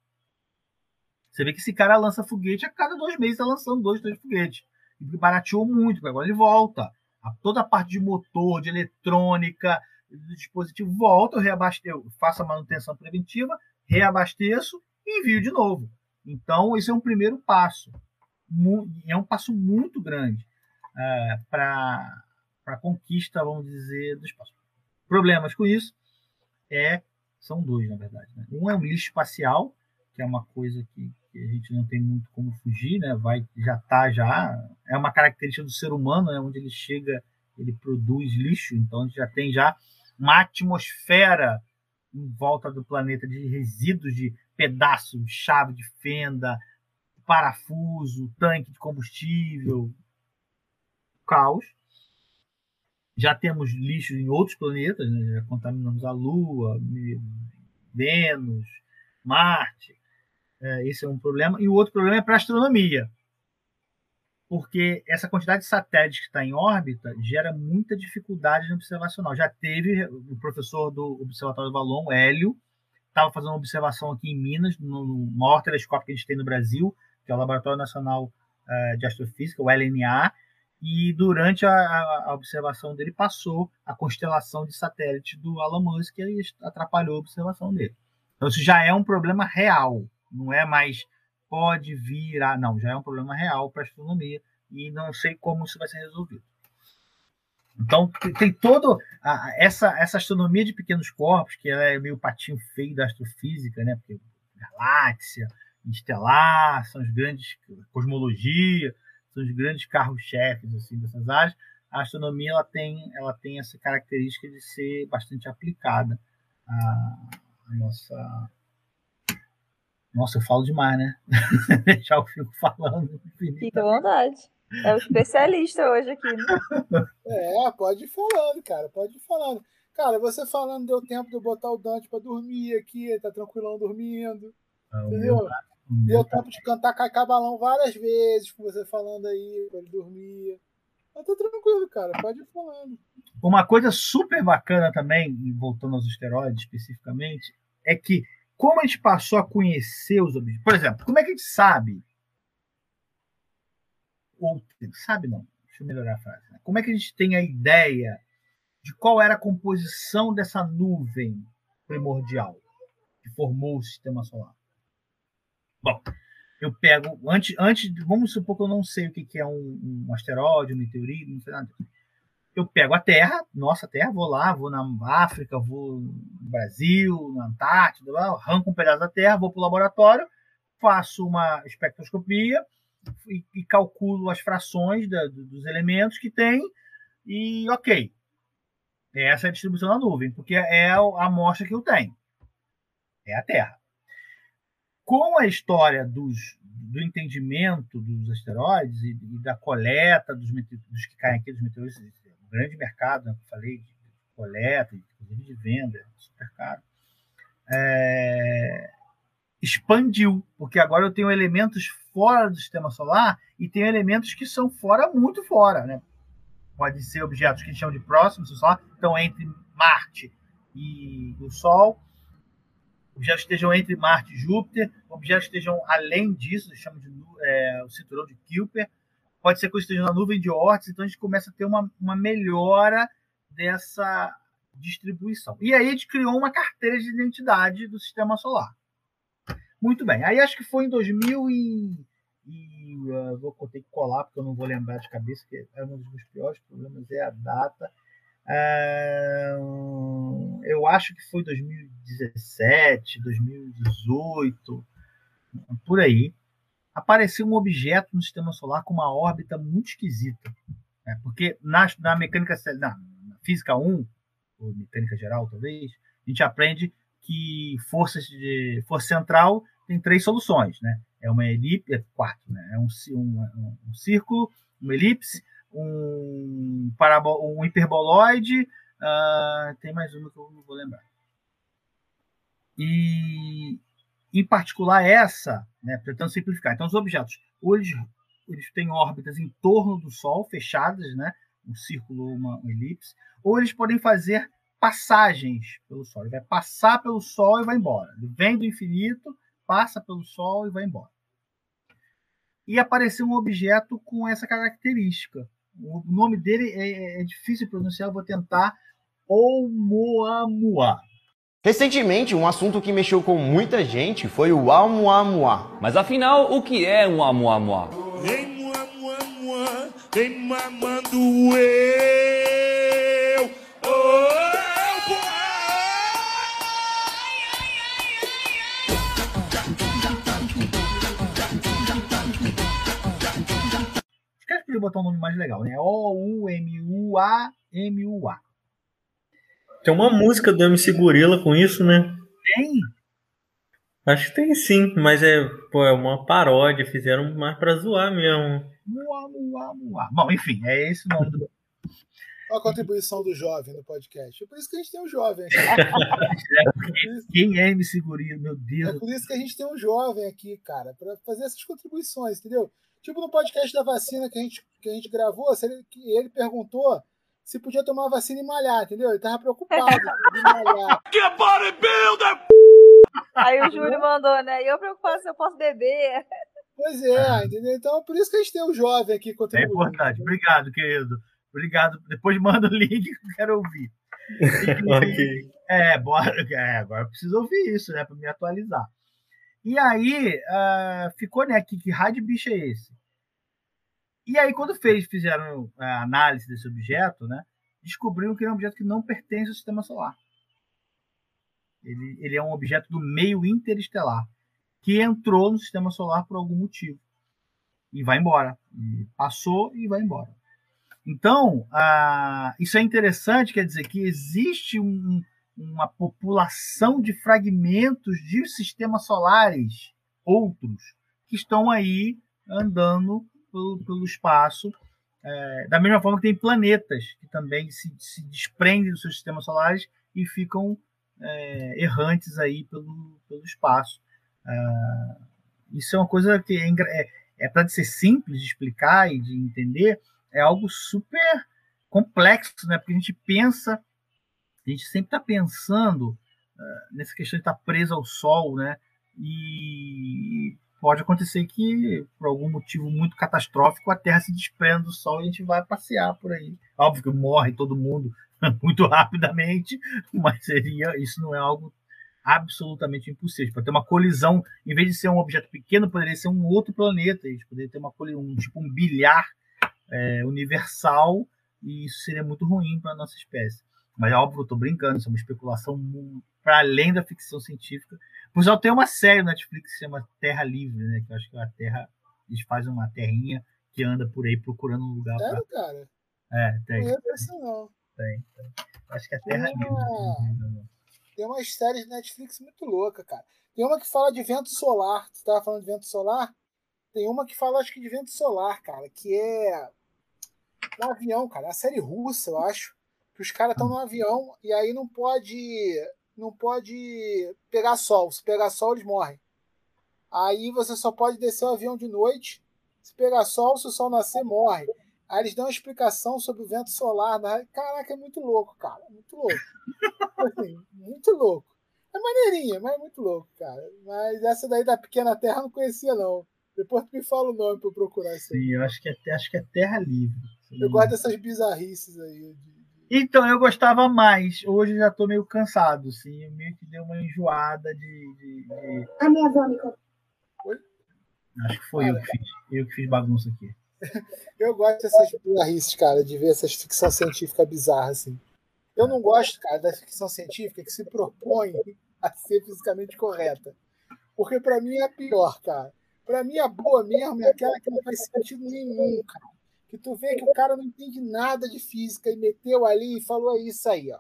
Você vê que esse cara lança foguete a cada dois meses, está lançando dois, três foguetes. E barateou muito, porque agora ele volta. A, toda a parte de motor, de eletrônica, do dispositivo volta, eu, reabasteço, faço a manutenção preventiva, reabasteço e envio de novo. Então, esse é um primeiro passo. É um passo muito grande é, para a conquista, vamos dizer, do espaço. Problemas com isso é são dois, na verdade. Né? Um é o lixo espacial, que é uma coisa que, que, a gente não tem muito como fugir, né? Vai, já está já é uma característica do ser humano, né? Onde ele chega, ele produz lixo, então a gente já tem já uma atmosfera em volta do planeta de resíduos de pedaços, chave de fenda, parafuso, tanque de combustível, caos. Já temos lixo em outros planetas, né? já contaminamos a Lua, Vênus, Marte. É, esse é um problema. E o outro problema é para a astronomia, porque essa quantidade de satélites que está em órbita gera muita dificuldade no observacional. Já teve o professor do Observatório do Ballon, Hélio, estava fazendo uma observação aqui em Minas, no, maior telescópio que a gente tem no Brasil, que é o Laboratório Nacional uh, de Astrofísica, o LNA, e durante a, a, observação dele passou a constelação de satélite do Elon Musk e atrapalhou a observação dele. Então isso já é um problema real, não é mais pode vir a... Não, já é um problema real para a astronomia e não sei como isso vai ser resolvido. Então tem toda essa, essa astronomia de pequenos corpos, que é meio patinho feio da astrofísica, né? Porque galáxia, estelar, são os grandes cosmologia, são os grandes carros-chefes assim, dessas áreas, a astronomia ela tem, ela tem essa característica de ser bastante aplicada à, à nossa. Nossa, eu falo demais, né? Já eu fico falando. Fica à vontade. É o especialista hoje aqui, né? É, pode ir falando, cara. Pode ir falando. Cara, você falando, deu tempo de eu botar o Dante para dormir aqui, tá tranquilão dormindo. Ah, entendeu? Meu, Deu tempo de cantar Caicabalão várias vezes, com você falando aí, quando dormia. Mas tá tranquilo, cara, pode ir falando. Uma coisa super bacana também, voltando aos esteroides especificamente, é que como a gente passou a conhecer os objetos. Por exemplo, como é que a gente sabe? Ou sabe não? Deixa eu melhorar a frase. Né? Como é que a gente tem a ideia de qual era a composição dessa nuvem primordial que formou o sistema solar? Bom, eu pego. Antes, antes, vamos supor que eu não sei o que, é um, um asteroide, um meteorito, não sei nada. Eu pego a Terra, nossa Terra, vou lá, vou na África, vou no Brasil, na Antártida, arranco um pedaço da Terra, vou para o laboratório, faço uma espectroscopia e, e calculo as frações da, dos elementos que tem e ok. Essa é a distribuição da nuvem, porque é a amostra que eu tenho. É a Terra com a história dos, do entendimento dos asteroides e, e da coleta dos, dos, que caem aqui, dos meteoritos, um grande mercado, né, eu falei, de coleta, inclusive de venda, super caro, é, expandiu, porque agora eu tenho elementos fora do sistema solar e tenho elementos que são fora, muito fora, né? Pode ser objetos que a gente chama de próximos ao Sol, então entre Marte e o Sol, objetos estejam entre Marte e Júpiter, objetos estejam além disso, a gente chama de é, o cinturão de Kuiper, pode ser que estejam na nuvem de Oort, então a gente começa a ter uma, uma melhora dessa distribuição. E aí a gente criou uma carteira de identidade do sistema solar. Muito bem. Aí acho que foi em 2000 e, e uh, vou ter que colar porque eu não vou lembrar de cabeça que é um dos meus piores problemas é a data. Uh, eu acho que foi 2017, 2018, por aí. Apareceu um objeto no sistema solar com uma órbita muito esquisita. Né? Porque na, na mecânica na, na física 1, ou mecânica geral, talvez, a gente aprende que forças de força central tem três soluções, né? É uma elipse, é quatro, né? É um, um, um círculo, uma elipse, um, parabol, um hiperboloide, uh, tem mais uma que eu não vou lembrar. E, em particular, essa, né, tentando simplificar. Então, os objetos, eles, eles têm órbitas em torno do Sol, fechadas, né? Um círculo ou uma, uma elipse, ou eles podem fazer passagens pelo Sol. Ele vai passar pelo Sol e vai embora. Ele vem do infinito, passa pelo Sol e vai embora. E apareceu um objeto com essa característica. O nome dele é, é difícil de pronunciar, eu vou tentar. Oumuamua. Recentemente, um assunto que mexeu com muita gente foi o Oumuamua. Mas afinal, o que é um Oumuamua? Vem, mua, mua, mua, vem mamando. Podiam botar um nome mais legal, né? O-U-M-U-A-M-U-A. Tem uma música do MC Gorila com isso, né? Tem? Acho que tem sim, mas é, pô, é uma paródia, fizeram mais pra zoar mesmo. Mua, mua, mua. Bom, enfim, é esse o nome do. Olha a contribuição do jovem no podcast. É por isso que a gente tem um jovem aqui. Quem é MC Gorila? Meu Deus. É por isso que a gente tem um jovem aqui, cara, para fazer essas contribuições, entendeu? Tipo no podcast da vacina que a gente, que a gente gravou, se ele, que ele perguntou se podia tomar vacina e malhar, entendeu? Ele tava preocupado de malhar. Que bodybuilder! Aí o Júlio mandou, né? E eu preocupado se eu posso beber. Pois é, entendeu? Então é por isso que a gente tem um jovem aqui É contribuindo. importante. Obrigado, querido. Obrigado. Depois manda o link que eu quero ouvir. ok. É, bora. É, agora eu preciso ouvir isso, né? Para me atualizar. E aí, ah, ficou, né? Que, que raio de bicho é esse? E aí, quando fez, fizeram a análise desse objeto, né? Descobriram que ele é um objeto que não pertence ao sistema solar. Ele, ele é um objeto do meio interestelar, que entrou no sistema solar por algum motivo. E vai embora. E passou e vai embora. Então, ah, isso é interessante, quer dizer que existe um- uma população de fragmentos de sistemas solares, outros, que estão aí andando pelo, pelo espaço, é, da mesma forma que tem planetas que também se, se desprendem dos seus sistemas solares e ficam é, errantes aí pelo, pelo espaço. Ah, isso é uma coisa que é, é, é para ser simples de explicar e de entender, é algo super complexo, né? Porque a gente pensa, a gente sempre está pensando ah, nessa questão de estar preso ao Sol, né? E pode acontecer que, por algum motivo muito catastrófico, a Terra se desprenda do Sol e a gente vai passear por aí. Óbvio que morre todo mundo muito rapidamente, mas seria isso não é algo absolutamente impossível. Para ter uma colisão, em vez de ser um objeto pequeno, poderia ser um outro planeta. A gente poderia ter uma um, tipo um bilhar é, universal, e isso seria muito ruim para a nossa espécie. Mas é óbvio, eu estou brincando, isso é uma especulação para além da ficção científica. Por exemplo, tem uma série na Netflix que se chama Terra Livre, né? Que eu acho que a Terra, eles fazem uma terrinha que anda por aí procurando um lugar. Sério, cara? É, tem. Não isso, não. Tem, tem. Acho que é Terra Tem Livre. uma- Tem umas séries de Netflix muito louca, cara. Tem uma que fala de vento solar. Você tava falando de vento solar? Tem uma que fala, acho que de vento solar, cara, que é um avião, cara. É uma série russa, eu acho. Que os caras estão no avião e aí não pode. Não pode pegar sol. Se pegar sol, eles morrem. Aí você só pode descer o avião de noite. Se pegar sol, se o sol nascer, morre. Aí eles dão uma explicação sobre o vento solar. Na... Caraca, é muito louco, cara. Muito louco. Assim, muito louco. É maneirinha, mas é muito louco, cara. Mas essa daí da Pequena Terra eu não conhecia, não. Depois tu me fala o nome pra eu procurar isso aí. Sim, eu acho que é, acho que é Terra Livre. Eu gosto dessas bizarrices aí. de- Então, eu gostava mais. Hoje eu já tô meio cansado, assim. Eu meio que deu uma enjoada de. de- de- A minha avó me contou. Acho que foi eu que fiz. Eu que fiz bagunça aqui. Eu gosto dessas bizarrices, cara, de ver essas ficção científica bizarra, assim. Eu não gosto, cara, da ficção científica que se propõe a ser fisicamente correta. Porque pra mim é a pior, cara. Pra mim a boa mesmo é aquela que não faz sentido nenhum, cara. Que tu vê que o cara não entende nada de física e meteu ali e falou é isso aí, ó.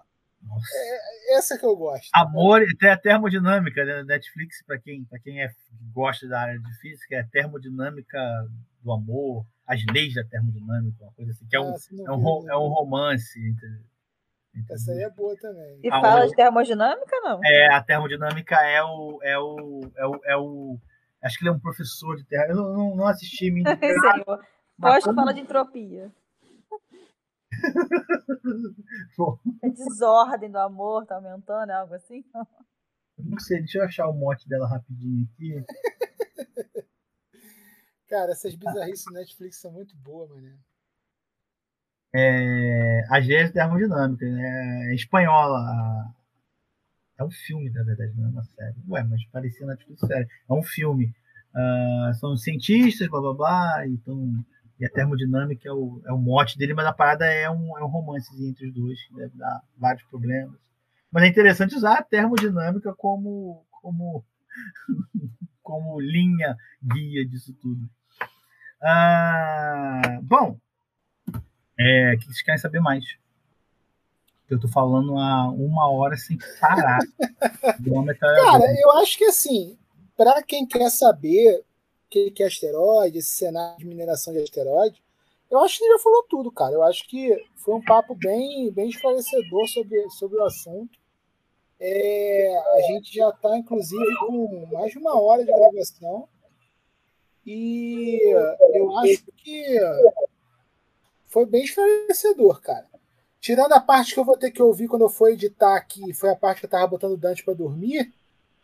É, essa que eu gosto. Amor, tem a termodinâmica né, da Netflix, para quem, pra quem é, gosta da área de física, é a termodinâmica do amor, as leis da termodinâmica, uma coisa assim, que é um, Ah, é um, vi, é um romance. entre Essa aí é boa também. E Ah, fala o- de termodinâmica, não? É, a termodinâmica é o, é o, é o, é o- Acho que ele é um professor de terra. Eu não, não, assisti, me Gosto fala de entropia. É desordem do amor, tá aumentando, é algo assim? Não sei, deixa eu achar o mote dela rapidinho aqui. Cara, essas bizarrices na Netflix são muito boas, mané. É, a Gênesis Termodinâmica, né? É espanhola. É um filme, na verdade, não é uma série. Ué, mas parecia Netflix série. É um filme. Ah, são cientistas, blá blá blá, então, e a termodinâmica é o, é o mote dele, mas a parada é um, é um romancezinho entre os dois, que deve dar vários problemas. Mas é interessante usar a termodinâmica como, como, como linha guia disso tudo. Ah, bom, é, o que vocês querem saber mais? Eu tô falando há uma hora sem parar. metralhadora. Cara, eu acho que assim, para quem quer saber que que é asteroide, esse cenário de mineração de asteroide, eu acho que ele já falou tudo, cara. Eu acho que foi um papo bem, bem esclarecedor sobre, sobre o assunto. É, a gente já está, inclusive, com mais de uma hora de gravação. E eu acho que foi bem esclarecedor, cara. Tirando a parte que eu vou ter que ouvir quando eu for editar aqui, foi a parte que eu tava botando o Dante para dormir,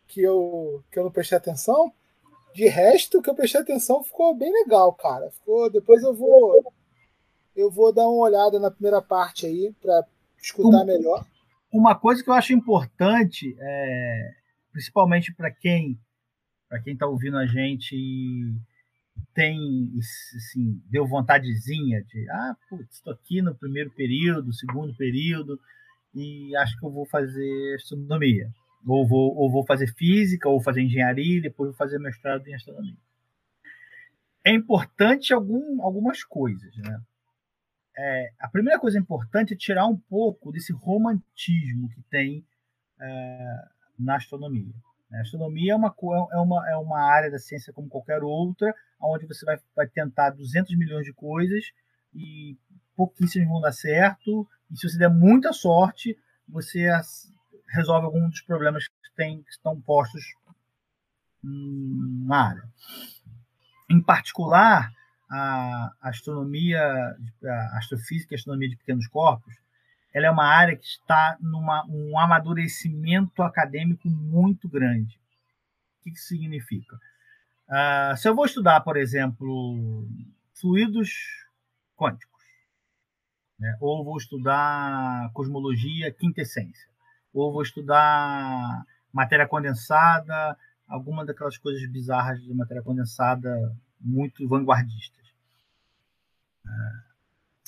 que eu, que eu não prestei atenção. De resto, o que eu prestei atenção ficou bem legal, cara. Ficou, depois eu vou eu vou dar uma olhada na primeira parte aí para escutar Um- melhor. Uma coisa que eu acho importante, é, principalmente para quem para quem está ouvindo a gente e tem assim, deu vontadezinha de ah, putz, estou aqui no primeiro período, segundo período e acho que eu vou fazer astronomia. Ou vou, ou vou fazer física, ou fazer engenharia, e depois vou fazer mestrado em astronomia. É importante algum, algumas coisas, né? É, a primeira coisa importante é tirar um pouco desse romantismo que tem é, na astronomia. A astronomia é uma, é, uma, é uma área da ciência como qualquer outra, onde você vai, vai tentar 200 milhões de coisas e pouquíssimas vão dar certo. E se você der muita sorte, você resolve algum dos problemas que, tem, que estão postos na área. Em particular, a astronomia, a astrofísica e a astronomia de pequenos corpos, ela é uma área que está numa um amadurecimento acadêmico muito grande. O que isso significa? Ah, se eu vou estudar, por exemplo, fluidos quânticos, né? ou vou estudar cosmologia quintessência, ou vou estudar matéria condensada, alguma daquelas coisas bizarras de matéria condensada muito vanguardistas. Ah,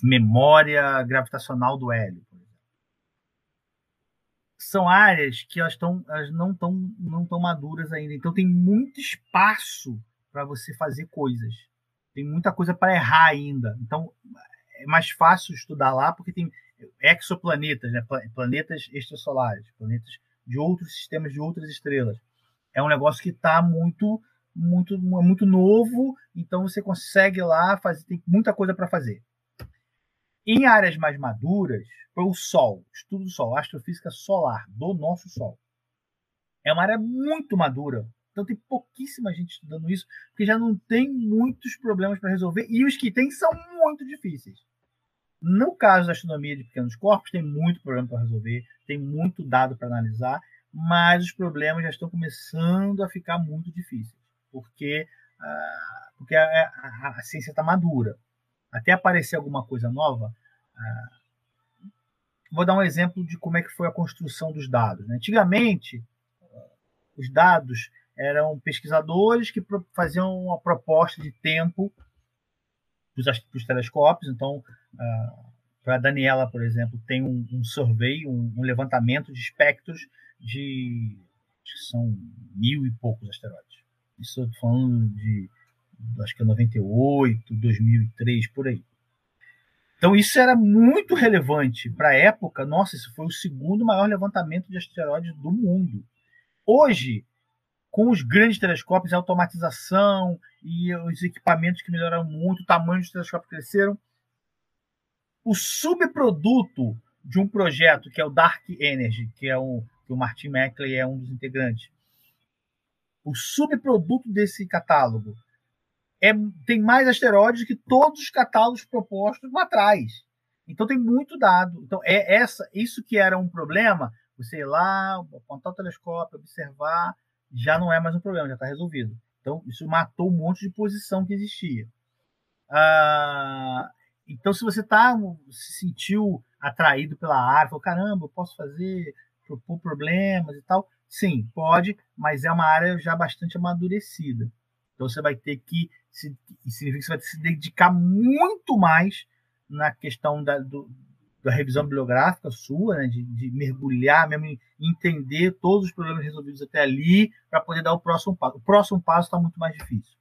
memória gravitacional do hélio, por exemplo. São áreas que elas, tão, elas não estão não tão maduras ainda, então tem muito espaço para você fazer coisas. Tem muita coisa para errar ainda. Então é mais fácil estudar lá porque tem exoplanetas, né? Pla- planetas extrasolares, planetas de outros sistemas de outras estrelas. É um negócio que está muito muito muito novo, então você consegue lá fazer tem muita coisa para fazer. Em áreas mais maduras, o Sol, estudo do Sol, astrofísica solar do nosso Sol. É uma área muito madura, Então tem pouquíssima gente estudando isso, porque já não tem muitos problemas para resolver, e os que tem são muito difíceis. No caso da astronomia de pequenos corpos, tem muito problema para resolver, tem muito dado para analisar, mas os problemas já estão começando a ficar muito difíceis, porque, ah, porque a, a, a ciência está madura. Até aparecer alguma coisa nova, ah, vou dar um exemplo de como é que foi a construção dos dados. Né? Antigamente, os dados eram pesquisadores que faziam uma proposta de tempo para os telescópios. Então, uh, para a Daniela, por exemplo, tem um, um survey, um, um, levantamento de espectros de acho que são mil e poucos asteroides. Isso eu estou falando de acho que é 98, 2003, por aí. Então isso era muito relevante para a época. Nossa, isso foi o segundo maior levantamento de asteroides do mundo. Hoje, com os grandes telescópios, a automatização e os equipamentos que melhoraram muito, o tamanho dos telescópios cresceram. O subproduto de um projeto que é o Dark Energy, que é o que o Martin Mackley é um dos integrantes. O subproduto desse catálogo é, tem mais asteroides que todos os catálogos propostos lá atrás. Então tem muito dado. Então é essa, isso que era um problema, você ir lá, apontar o telescópio, observar, já não é mais um problema, já está resolvido. Então isso matou um monte de posição que existia. Ah, então se você tá, se sentiu atraído pela área, falou, caramba, eu posso fazer, propor problemas e tal, sim, pode, mas é uma área já bastante amadurecida. Então você vai ter que se, significa que você vai ter que se dedicar muito mais na questão da, do, da revisão bibliográfica sua, né, de, de, mergulhar mesmo, entender todos os problemas resolvidos até ali, para poder dar o próximo passo. O próximo passo está muito mais difícil.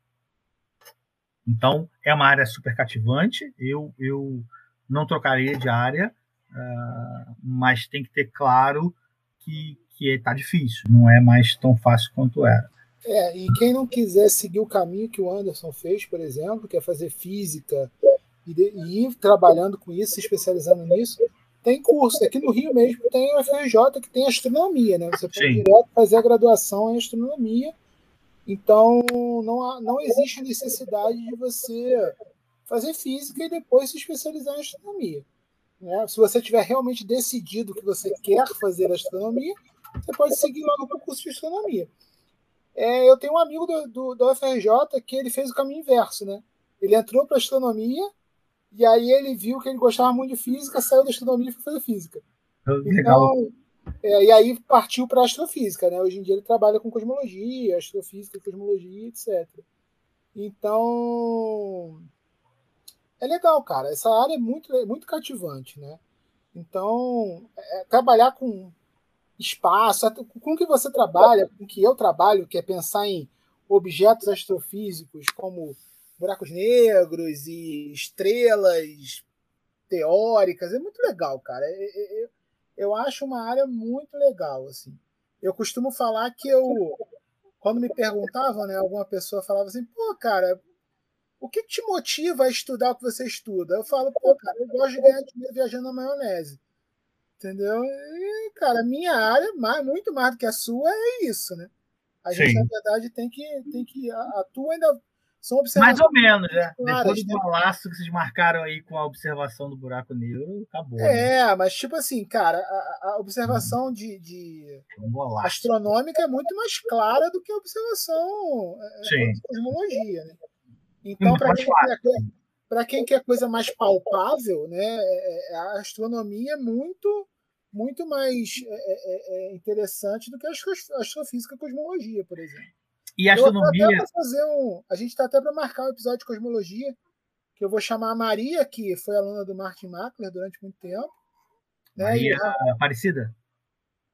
Então, é uma área super cativante. Eu, eu não trocaria de área, uh, mas tem que ter claro que está difícil. Não é mais tão fácil quanto era. É, e quem não quiser seguir o caminho que o Anderson fez, por exemplo, que é fazer física e, de, e ir trabalhando com isso, se especializando nisso, tem curso. Aqui no Rio mesmo tem o FRJ que tem astronomia, né? Você pode direto fazer a graduação em astronomia. Então não, há, não existe necessidade de você fazer física e depois se especializar em astronomia. Né? Se você tiver realmente decidido que você quer fazer astronomia, você pode seguir logo para o curso de astronomia. É, eu tenho um amigo do, do, do UFRJ que ele fez o caminho inverso, né? Ele entrou para astronomia e aí ele viu que ele gostava muito de física, saiu da astronomia e foi fazer física. Legal. Então, é, e aí partiu para astrofísica, né? Hoje em dia ele trabalha com cosmologia, astrofísica, cosmologia, etc. Então é legal, cara. Essa área é muito, é muito cativante, né? Então é, trabalhar com espaço, com que você trabalha, com que eu trabalho, que é pensar em objetos astrofísicos como buracos negros e estrelas teóricas, é muito legal, cara. Eu, é, eu, é, é, eu acho uma área muito legal, assim. Eu costumo falar que eu, quando me perguntavam, né, alguma pessoa falava assim, pô, cara, o que te motiva a estudar o que você estuda? Eu falo, pô, cara, eu gosto de ganhar dinheiro viajando na maionese. Entendeu? E, cara, a minha área, mais, muito mais do que a sua, é isso, né? A Sim. gente, na verdade, tem que. Tem que a, a tua ainda. São observações. Mais ou menos, né? Claras, Depois do né? laço que vocês marcaram aí com a observação do buraco negro, acabou. É, né? mas tipo assim, cara, a, a observação hum. de, de um astronômica é muito mais clara do que a observação é, Sim. de cosmologia, né? Então, para quem, quer, quem quer coisa mais palpável, né, é, é, a astronomia é muito muito mais é, é, é, interessante do que a astrofísica e cosmologia, por exemplo. E a astronomia. Um, a gente está até para marcar um episódio de cosmologia, que eu vou chamar a Maria, que foi aluna do Martin Mackler durante muito tempo. Né? Maria a, Aparecida?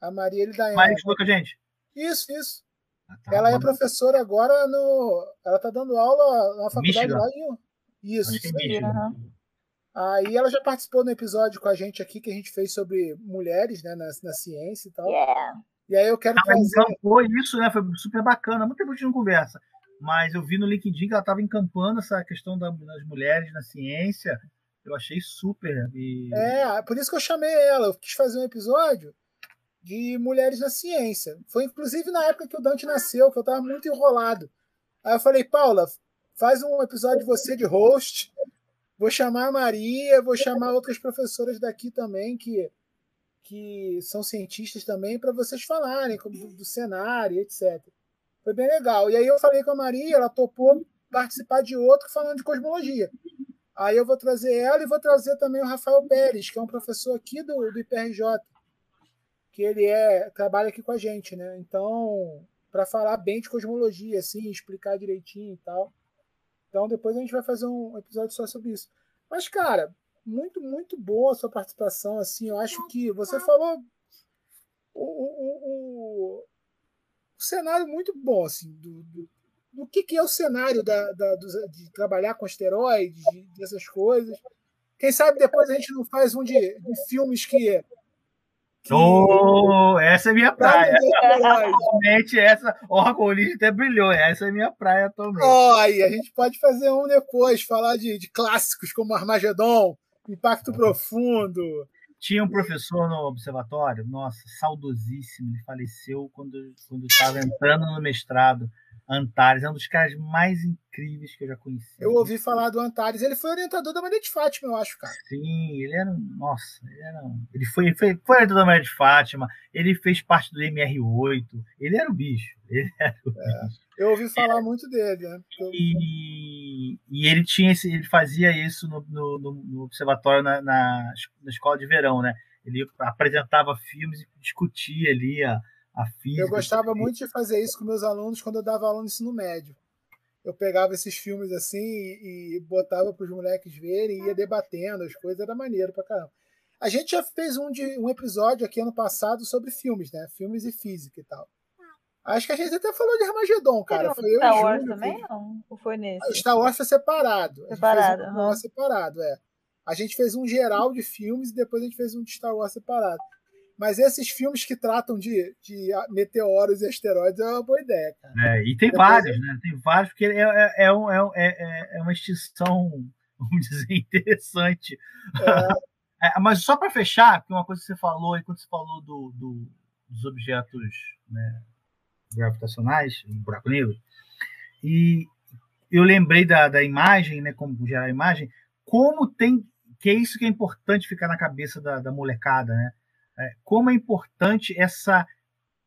A Maria ele da Maria que com a gente. Isso, isso. Ah, tá, ela é professora agora no. Ela está dando aula na faculdade Michigan. lá em. Isso. Acho que é Aí ela já participou no episódio com a gente aqui que a gente fez sobre mulheres, né, na, na ciência e tal. Yeah. E aí eu quero ela trazer... encampou isso, né? Foi super bacana. Muito tempo a gente não conversa. Mas eu vi no LinkedIn que ela estava encampando essa questão das mulheres na ciência. Eu achei super. E... É, por isso que eu chamei ela. Eu quis fazer um episódio de mulheres na ciência. Foi inclusive na época que o Dante nasceu, que eu estava muito enrolado. Aí eu falei, Paula, faz um episódio de você de host. Vou chamar a Maria, vou chamar outras professoras daqui também que, que são cientistas também para vocês falarem do, do cenário, etc. Foi bem legal. E aí eu falei com a Maria, ela topou participar de outro falando de cosmologia. Aí eu vou trazer ela e vou trazer também o Rafael Pérez, que é um professor aqui do, do IPRJ, que ele é trabalha aqui com a gente, né? Então, para falar bem de cosmologia, assim, explicar direitinho e tal. Então, depois a gente vai fazer um episódio só sobre isso. Mas, cara, muito, muito boa a sua participação, assim. Eu acho que você falou o, o, o, o cenário muito bom, assim, do, do, do que, que é o cenário da, da, de trabalhar com asteroides, de, dessas coisas. Quem sabe depois a gente não faz um de, de filmes que. que oh, essa é minha praia. Atualmente, essa. O Arcolite até brilhou. Essa é minha praia atualmente. Oh, aí, a gente pode fazer um depois, falar de, de clássicos como Armagedon, Impacto Profundo. Tinha um professor no observatório, nossa, saudosíssimo, ele faleceu quando, quando estava entrando no mestrado Antares, é um dos caras mais incríveis que eu já conheci. Eu ouvi falar do Antares. Ele foi orientador da Maria de Fátima, eu acho, cara. Sim, ele era. Nossa, ele era. Ele foi, ele foi, foi orientador da Maria de Fátima, ele fez parte do MR8, ele era o bicho. Ele era o é, bicho. Eu ouvi falar é, muito dele, né? E, e ele tinha esse, ele fazia isso no, no, no observatório na, na, na escola de verão, né? Ele apresentava filmes e discutia ali a a física. Eu gostava muito de fazer isso com meus alunos quando eu dava aula no ensino médio. Eu pegava esses filmes assim e, e botava para os moleques verem e ia debatendo as coisas, era maneiro pra caramba. A gente já fez um, de, um episódio aqui ano passado sobre filmes, né? Filmes e física e tal. Acho que a gente até falou de Armagedon, cara. Foi Star eu Wars também, não? Ou foi nesse? Star Wars foi separado. Separado. Um uhum. separado, é. A gente fez um geral de filmes e depois a gente fez um de Star Wars separado. Mas esses filmes que tratam de, de meteoros e asteroides é uma boa ideia, cara. É, e tem Depois vários, é... né? Tem vários, porque é, é, é, um, é, é, é uma extinção, vamos dizer, interessante. É. é mas só para fechar, que uma coisa que você falou, enquanto você falou do, do, dos objetos né, gravitacionais, um buraco negro, e eu lembrei da, da imagem, né, como gerar a imagem, como tem, que é isso que é importante ficar na cabeça da, da molecada, né? é, como é importante essa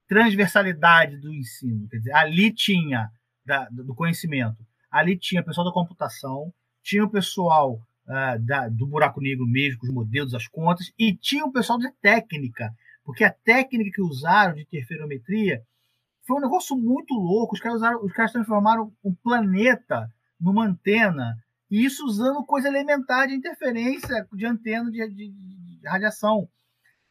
transversalidade do ensino. Quer dizer, ali tinha da, do conhecimento, ali tinha o pessoal da computação, tinha o pessoal uh, da, do buraco negro mesmo, os modelos, as contas, e tinha o pessoal da técnica, porque a técnica que usaram de interferometria foi um negócio muito louco. Os caras, usaram, os caras transformaram um planeta numa antena, e isso usando coisa elementar de interferência de antena de, de, de radiação.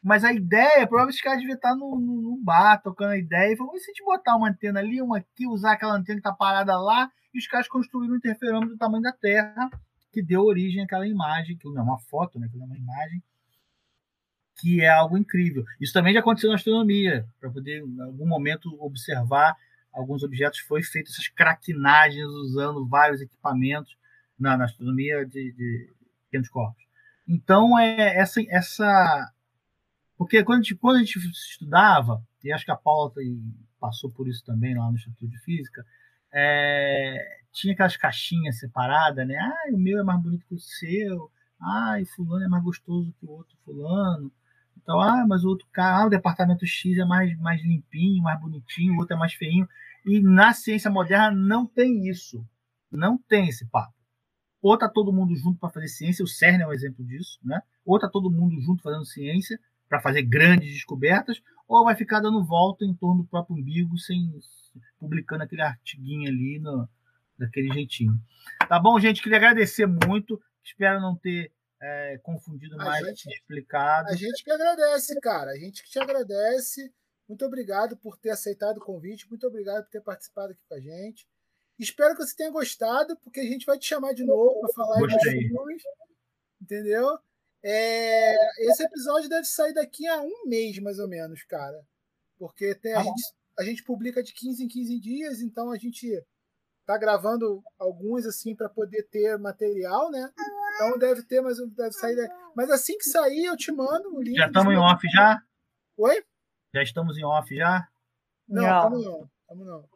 Mas a ideia, provavelmente os caras deviam estar no, no, no, bar, tocando a ideia, e falou, se a gente botar uma antena ali, uma aqui, usar aquela antena que está parada lá, e os caras construíram um interferômetro do tamanho da Terra, que deu origem àquela imagem, que não é uma foto, né, que é uma imagem, que é algo incrível. Isso também já aconteceu na astronomia, para poder, em algum momento, observar alguns objetos, foi feito essas craquinagens usando vários equipamentos na, na astronomia de, de pequenos corpos. Então, é essa, essa porque quando a, gente, quando a gente estudava, e acho que a Paula passou por isso também lá no Instituto de Física, é, tinha aquelas caixinhas separadas, né? Ah, o meu é mais bonito que o seu. Ah, e fulano é mais gostoso que o outro fulano. Então, ah, mas o outro cara, ah, o departamento X é mais, mais limpinho, mais bonitinho, o outro é mais feinho. E na ciência moderna não tem isso. Não tem esse papo. Ou tá todo mundo junto para fazer ciência, o CERN é um exemplo disso, né? Ou tá todo mundo junto fazendo ciência, para fazer grandes descobertas, ou vai ficar dando volta em torno do próprio umbigo, sem publicando aquele artiguinho ali no, daquele jeitinho. Tá bom, gente? Queria agradecer muito. Espero não ter é, confundido a mais, gente, explicado. A gente que agradece, cara. A gente que te agradece. Muito obrigado por ter aceitado o convite. Muito obrigado por ter participado aqui com a gente. Espero que você tenha gostado, porque a gente vai te chamar de novo para falar de filmes. Entendeu? É, esse episódio deve sair daqui a um mês, mais ou menos, cara. Porque tem, a, ah, gente, a gente publica de 15 em 15 dias, então a gente tá gravando alguns assim para poder ter material, né? Então deve ter, mas deve sair. Mas assim que sair, eu te mando o link. Já estamos em off já? Oi? Já estamos em off já? Não, Não. tamo não. Tamo não.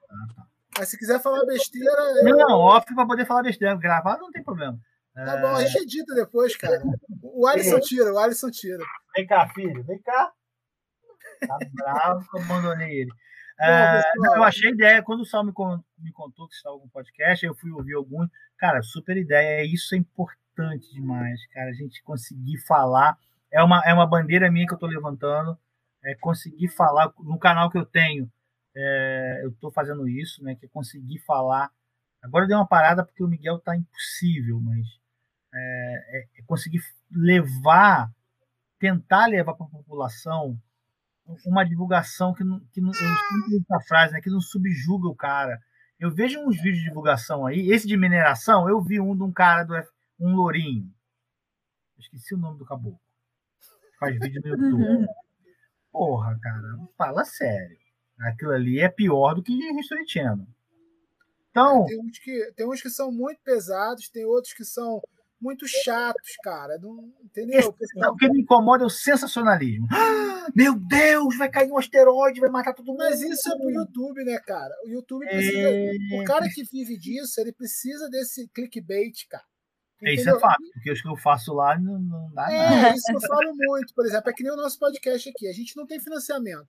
Mas se quiser falar besteira, eu- Não, não, off para poder falar besteira. Gravado não tem problema. tá bom, a gente edita depois, cara. O Alisson tira, o Alisson tira. Vem cá, filho, vem cá. Tá bravo que eu abandonei ele. Bom, Ah, não, eu achei ideia, quando o Sal me, con- me contou que estava com podcast, eu fui ouvir alguns. Cara, super ideia, isso é importante demais, cara. A gente conseguir falar. É uma, é uma bandeira minha que eu estou levantando. É conseguir falar no canal que eu tenho. é, eu estou fazendo isso, né? Que é conseguir falar. Agora eu dei uma parada porque o Miguel tá impossível, mas é, é- é conseguir levar, tentar levar para a população uma divulgação que não, que não eu essa frase, né, que não subjuga o cara. Eu vejo uns vídeos de divulgação aí, esse de mineração, eu vi um de um cara do F- um lourinho. Esqueci o nome do caboclo. Faz vídeo no YouTube. Porra, cara, fala sério. Aquilo ali é pior do que History Channel. Então, Tem uns, que, tem uns que são muito pesados, tem outros que são muito chatos, cara. Não, entendeu? Pessoal, o que me incomoda é o sensacionalismo. Ah, meu Deus, vai cair um asteroide, vai matar todo mundo. Mas isso é pro YouTube, né, cara? O YouTube precisa. É. O cara que vive disso, ele precisa desse clickbait, cara. É, Isso Entendeu? é fato, porque os que eu faço lá não, não dá nada. É, isso que eu falo muito, por exemplo, é que nem o nosso podcast aqui. A gente não tem financiamento.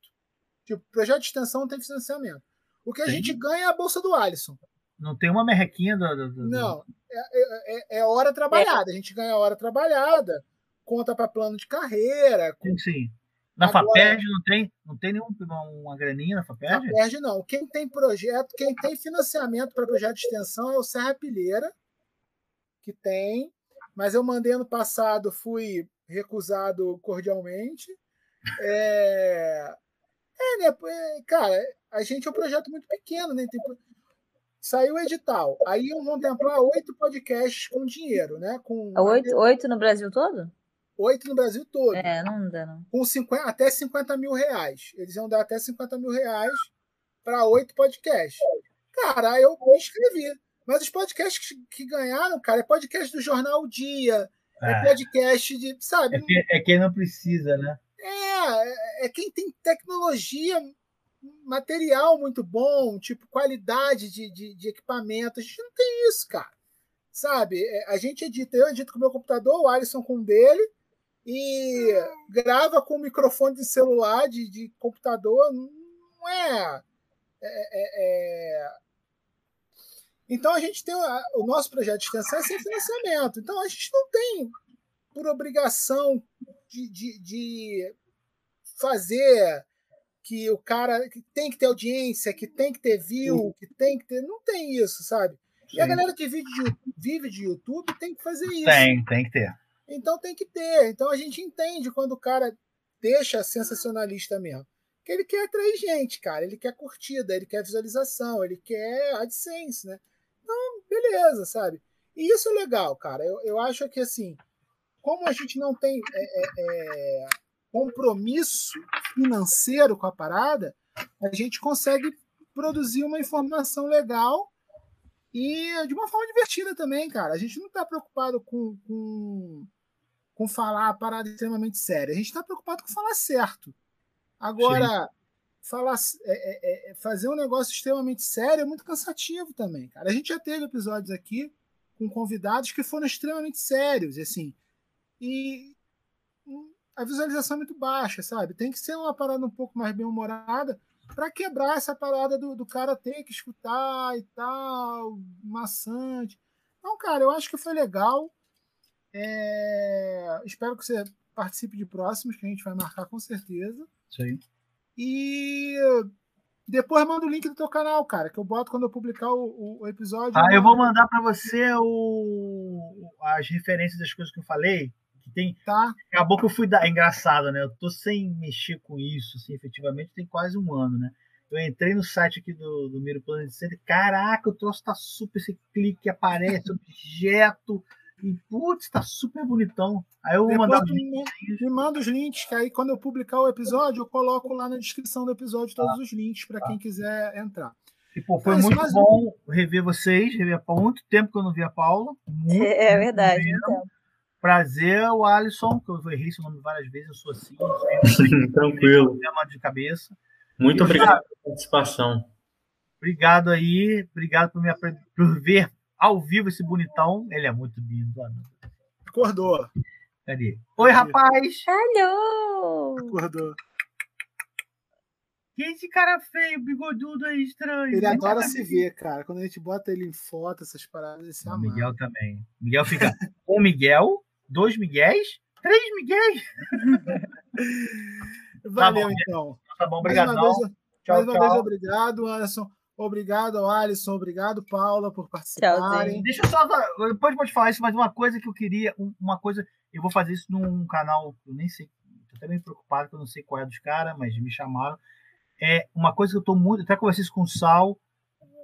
Tipo, projeto de extensão não tem financiamento. O que a Tem. gente ganha é a bolsa do Alisson. Não tem uma merrequinha do. do- do- Não, é, é- é hora trabalhada. A gente ganha hora trabalhada, conta para plano de carreira. Sim, sim. Na Agora- FAPERJ não tem, não tem nenhum, uma, graninha na FAPERJ? Perde não. Quem tem projeto, quem tem financiamento para projeto de extensão é o Serra Pilheira, que tem, mas eu mandei ano passado, fui recusado cordialmente. É, é né? é, Cara, a gente é um projeto muito pequeno, né? Tem... Saiu o edital. Aí iam contemplar oito podcasts com dinheiro, né? Com Oito, oito no Brasil todo? oito no Brasil todo. É, não dá, não. com 50, até 50 mil reais. Eles iam dar até 50 mil reais para oito podcasts. Cara, eu me inscrevi. Mas os podcasts que, ganharam, cara, é podcast do Jornal O Dia, é, É. podcast de. Sabe? É, que- é quem não precisa, né? É, é quem tem tecnologia, material muito bom, tipo, qualidade de, de, de equipamento. A gente não tem isso, cara. Sabe? É, A gente edita, eu edito com o meu computador, o Alisson com o dele, e grava com o microfone de celular, de, de computador. Não é. é- é- é- Então a gente tem o nosso projeto de extensão é sem financiamento. Então a gente não tem por obrigação de, de, de fazer que o cara que tem que ter audiência, que tem que ter view, que tem que ter. Não tem isso, sabe? E a galera que vive de, vive de YouTube tem que fazer isso. Tem, tem que ter. Então tem que ter. Então a gente entende quando o cara deixa sensacionalista mesmo. Que ele quer atrair gente, cara. Ele quer curtida, ele quer visualização, ele quer AdSense, né? Então, beleza, sabe? E isso é legal, cara. Eu, eu acho que assim, como a gente não tem é, é, é, compromisso financeiro com a parada, a gente consegue produzir uma informação legal e de uma forma divertida também, cara. A gente não está preocupado com, com, com falar a parada extremamente séria. A gente está preocupado com falar certo. Agora, falar, é, é, é, fazer um negócio extremamente sério é muito cansativo também, cara. A gente já teve episódios aqui com convidados que foram extremamente sérios, assim. E a visualização é muito baixa, sabe? Tem que ser uma parada um pouco mais bem-humorada para quebrar essa parada do, do cara ter que escutar e tal, maçante. Então, cara, eu acho que foi legal. É, Espero que você participe de próximos, que a gente vai marcar com certeza. Sim. E depois manda o link do teu canal, cara, que eu boto quando eu publicar o, o episódio. Ah, eu vou mandar para você o, as referências das coisas que eu falei. Que tem, tá. Acabou que eu fui dar. É engraçado, né? Eu tô sem mexer com isso, assim, efetivamente, tem quase um ano, né? Eu entrei no site aqui do, do Miro Planet Center. Caraca, o troço tá super. Esse clique aparece, objeto. E, putz, tá super bonitão. Aí eu vou Depois mandar me, me manda os links, que aí quando eu publicar o episódio, eu coloco lá na descrição do episódio todos os links para quem quiser entrar. E, pô, foi Mas, muito mas- bom rever vocês, rever há muito tempo que eu não vi a Paula. Muito, É muito verdade. Então. Prazer, o Alisson, que eu errei seu nome várias vezes, eu sou assim. Eu Tranquilo. problema de cabeça. Muito E, obrigado pela participação. Obrigado aí, obrigado por, me, por ver ao vivo esse bonitão. Ele é muito lindo. Acordou. Cadê? Oi, rapaz! Alô! Acordou. Que esse cara feio, bigodudo aí, estranho? Ele adora cá, se ver, cara. Quando a gente bota ele em foto, essas paradas, ele se O ama. Miguel também. Miguel fica um Miguel, dois Miguéis, três Miguéis. Valeu, bom, então. Tá bom, Mais uma vez, Tchau, mais uma tchau. vez, obrigado, Anderson. Obrigado ao Alisson. Obrigado, Paula, por participarem. Deixa eu só. Depois pode falar isso, mas uma coisa que eu queria. um- Uma coisa. Eu vou fazer isso num canal. Eu nem sei. Tô até meio preocupado, que eu não sei qual é dos caras, mas me chamaram. É uma coisa que eu tô muito. Até conversei isso com o Sal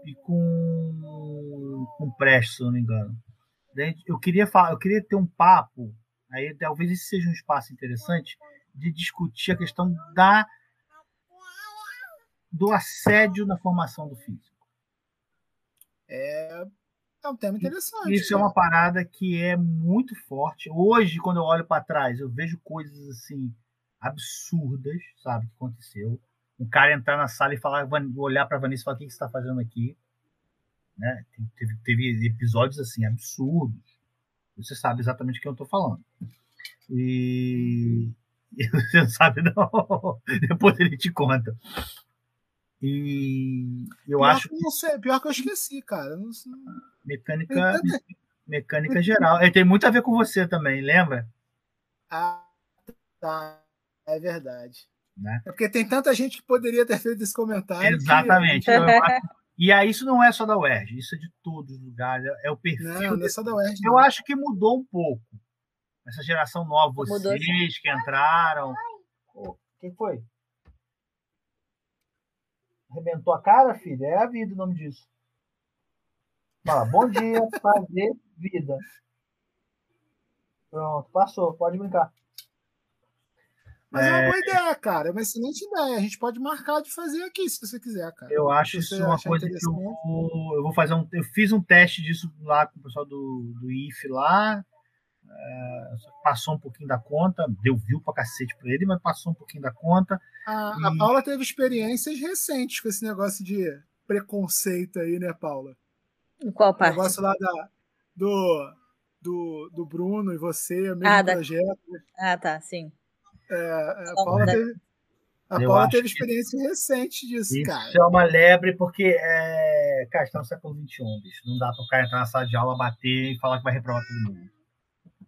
e com. Com o Prestes, se eu não me engano. Eu queria, falar, eu queria ter um papo. Aí talvez esse seja um espaço interessante de discutir a questão da do assédio na formação do físico. É, é um tema interessante. Isso é cara. uma parada que é muito forte. Hoje, quando eu olho para trás, eu vejo coisas assim absurdas, sabe, que aconteceu. Um cara entrar na sala e falar, olhar para Vanessa e falar: "O que você está fazendo aqui?" Né? Teve, teve episódios assim absurdos. Você sabe exatamente o que eu estou falando. E você não sabe não. Depois ele te conta. E eu pior acho que não sei, pior que eu esqueci, cara. Não sei. Mecânica, mecânica geral. É, tem muito a ver com você também, lembra? Ah, tá. É verdade. Né? É porque tem tanta gente que poderia ter feito esse comentário. que- Exatamente. Então, acho- e aí, isso não é só da UERJ, isso é de todos os lugares. É o perfil. Não, não é só da UERJ. Eu não. acho que mudou um pouco. Essa geração nova, Mudou, vocês que entraram. Quem foi? Arrebentou a cara, filha? É a vida o nome disso. Fala, bom dia, prazer, vida. Pronto, passou, pode brincar. Mas é... uma É. boa ideia, cara. É uma excelente ideia. A gente pode marcar de fazer aqui, se você quiser, cara. Eu acho isso uma coisa que eu vou, eu vou fazer um. Eu fiz um teste disso lá com o pessoal do, do IF lá. É, que passou um pouquinho da conta, deu view pra cacete pra ele, mas passou um pouquinho da conta. A, E- a Paula teve experiências recentes com esse negócio de preconceito aí, né, Paula? Em qual O parte? negócio lá da, do, do, do Bruno e você, o mesmo Ah, da- projeto. Ah, tá, sim. É, a Não, Paula da- teve, a Eu Paula teve que- experiência recente disso, Isso cara. é uma lebre, porque, é, cara, está no século XXI, bicho. Não dá para o cara entrar na sala de aula, bater e falar que vai reprovar todo mundo.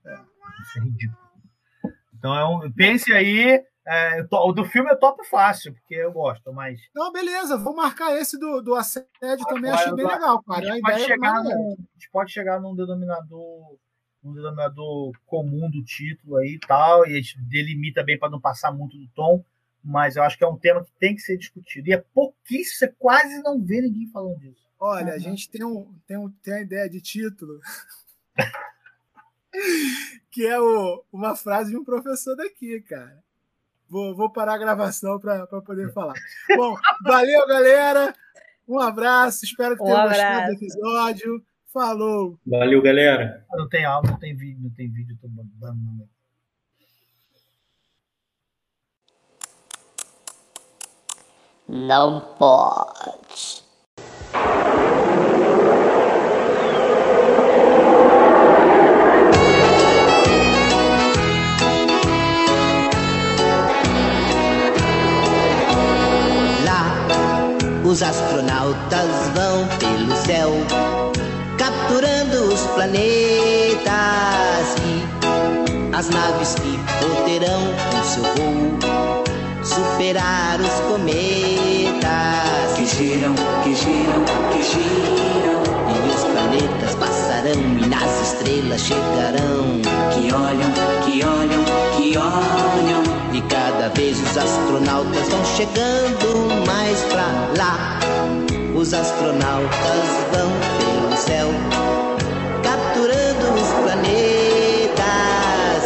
É, isso é ridículo. Então, é um- pense aí. é, o do filme eu topo fácil, porque eu gosto, mas Não, beleza, vou marcar esse do, do assédio também, Agora, achei bem legal, a cara. É uma gente, pode ideia chegar num, a gente pode chegar num denominador, num denominador comum do título aí e tal, e a gente delimita bem para não passar muito do tom, mas eu acho que é um tema que tem que ser discutido. E é pouquíssimo, você quase não vê ninguém falando disso. Olha, Uhum. a gente tem, um, tem, um, tem a ideia de título, que é o, uma frase de um professor daqui, cara. Vou, vou parar a gravação para poder falar. Bom, valeu, galera. Um abraço, espero que Um tenham gostado do episódio. Falou! Valeu, galera. Não tem aula, não tem vídeo, não tem vídeo, tô dando nome. Não pode. Os astronautas vão pelo céu, capturando os planetas e as naves que poderão com seu voo superar os cometas. Que giram, que giram, que giram. E os planetas passarão e nas estrelas chegarão. Que olham, que olham, que olham. E cada vez os astronautas vão chegando mais pra lá. Os astronautas vão pelo céu, capturando os planetas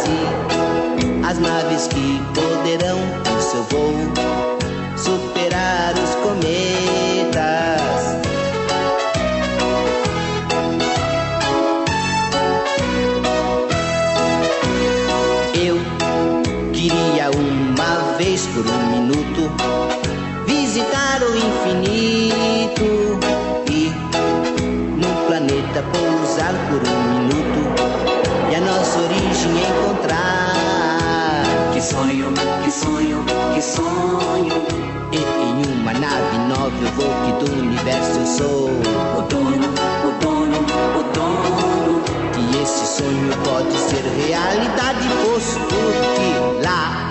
e as naves que poderão, com seu voo, superar os cometas. Que sonho. E em uma nave nova eu vou que do universo eu sou O dono, o dono, o dono. E esse sonho pode ser realidade posto que lá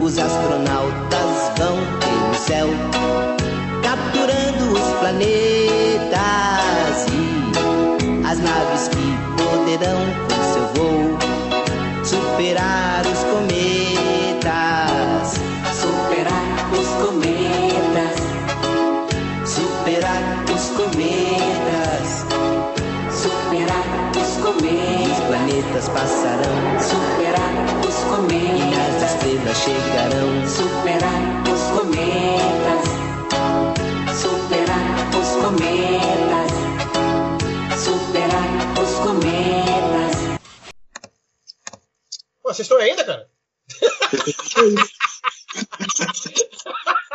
os astronautas vão pelo céu capturando os planetas e as naves que poderão com seu voo superar os cometas, os E planetas passarão superar os e cometas. as estrelas chegarão. Superar os cometas, superar os cometas, superar os cometas. Pô, vocês estão aí ainda, cara?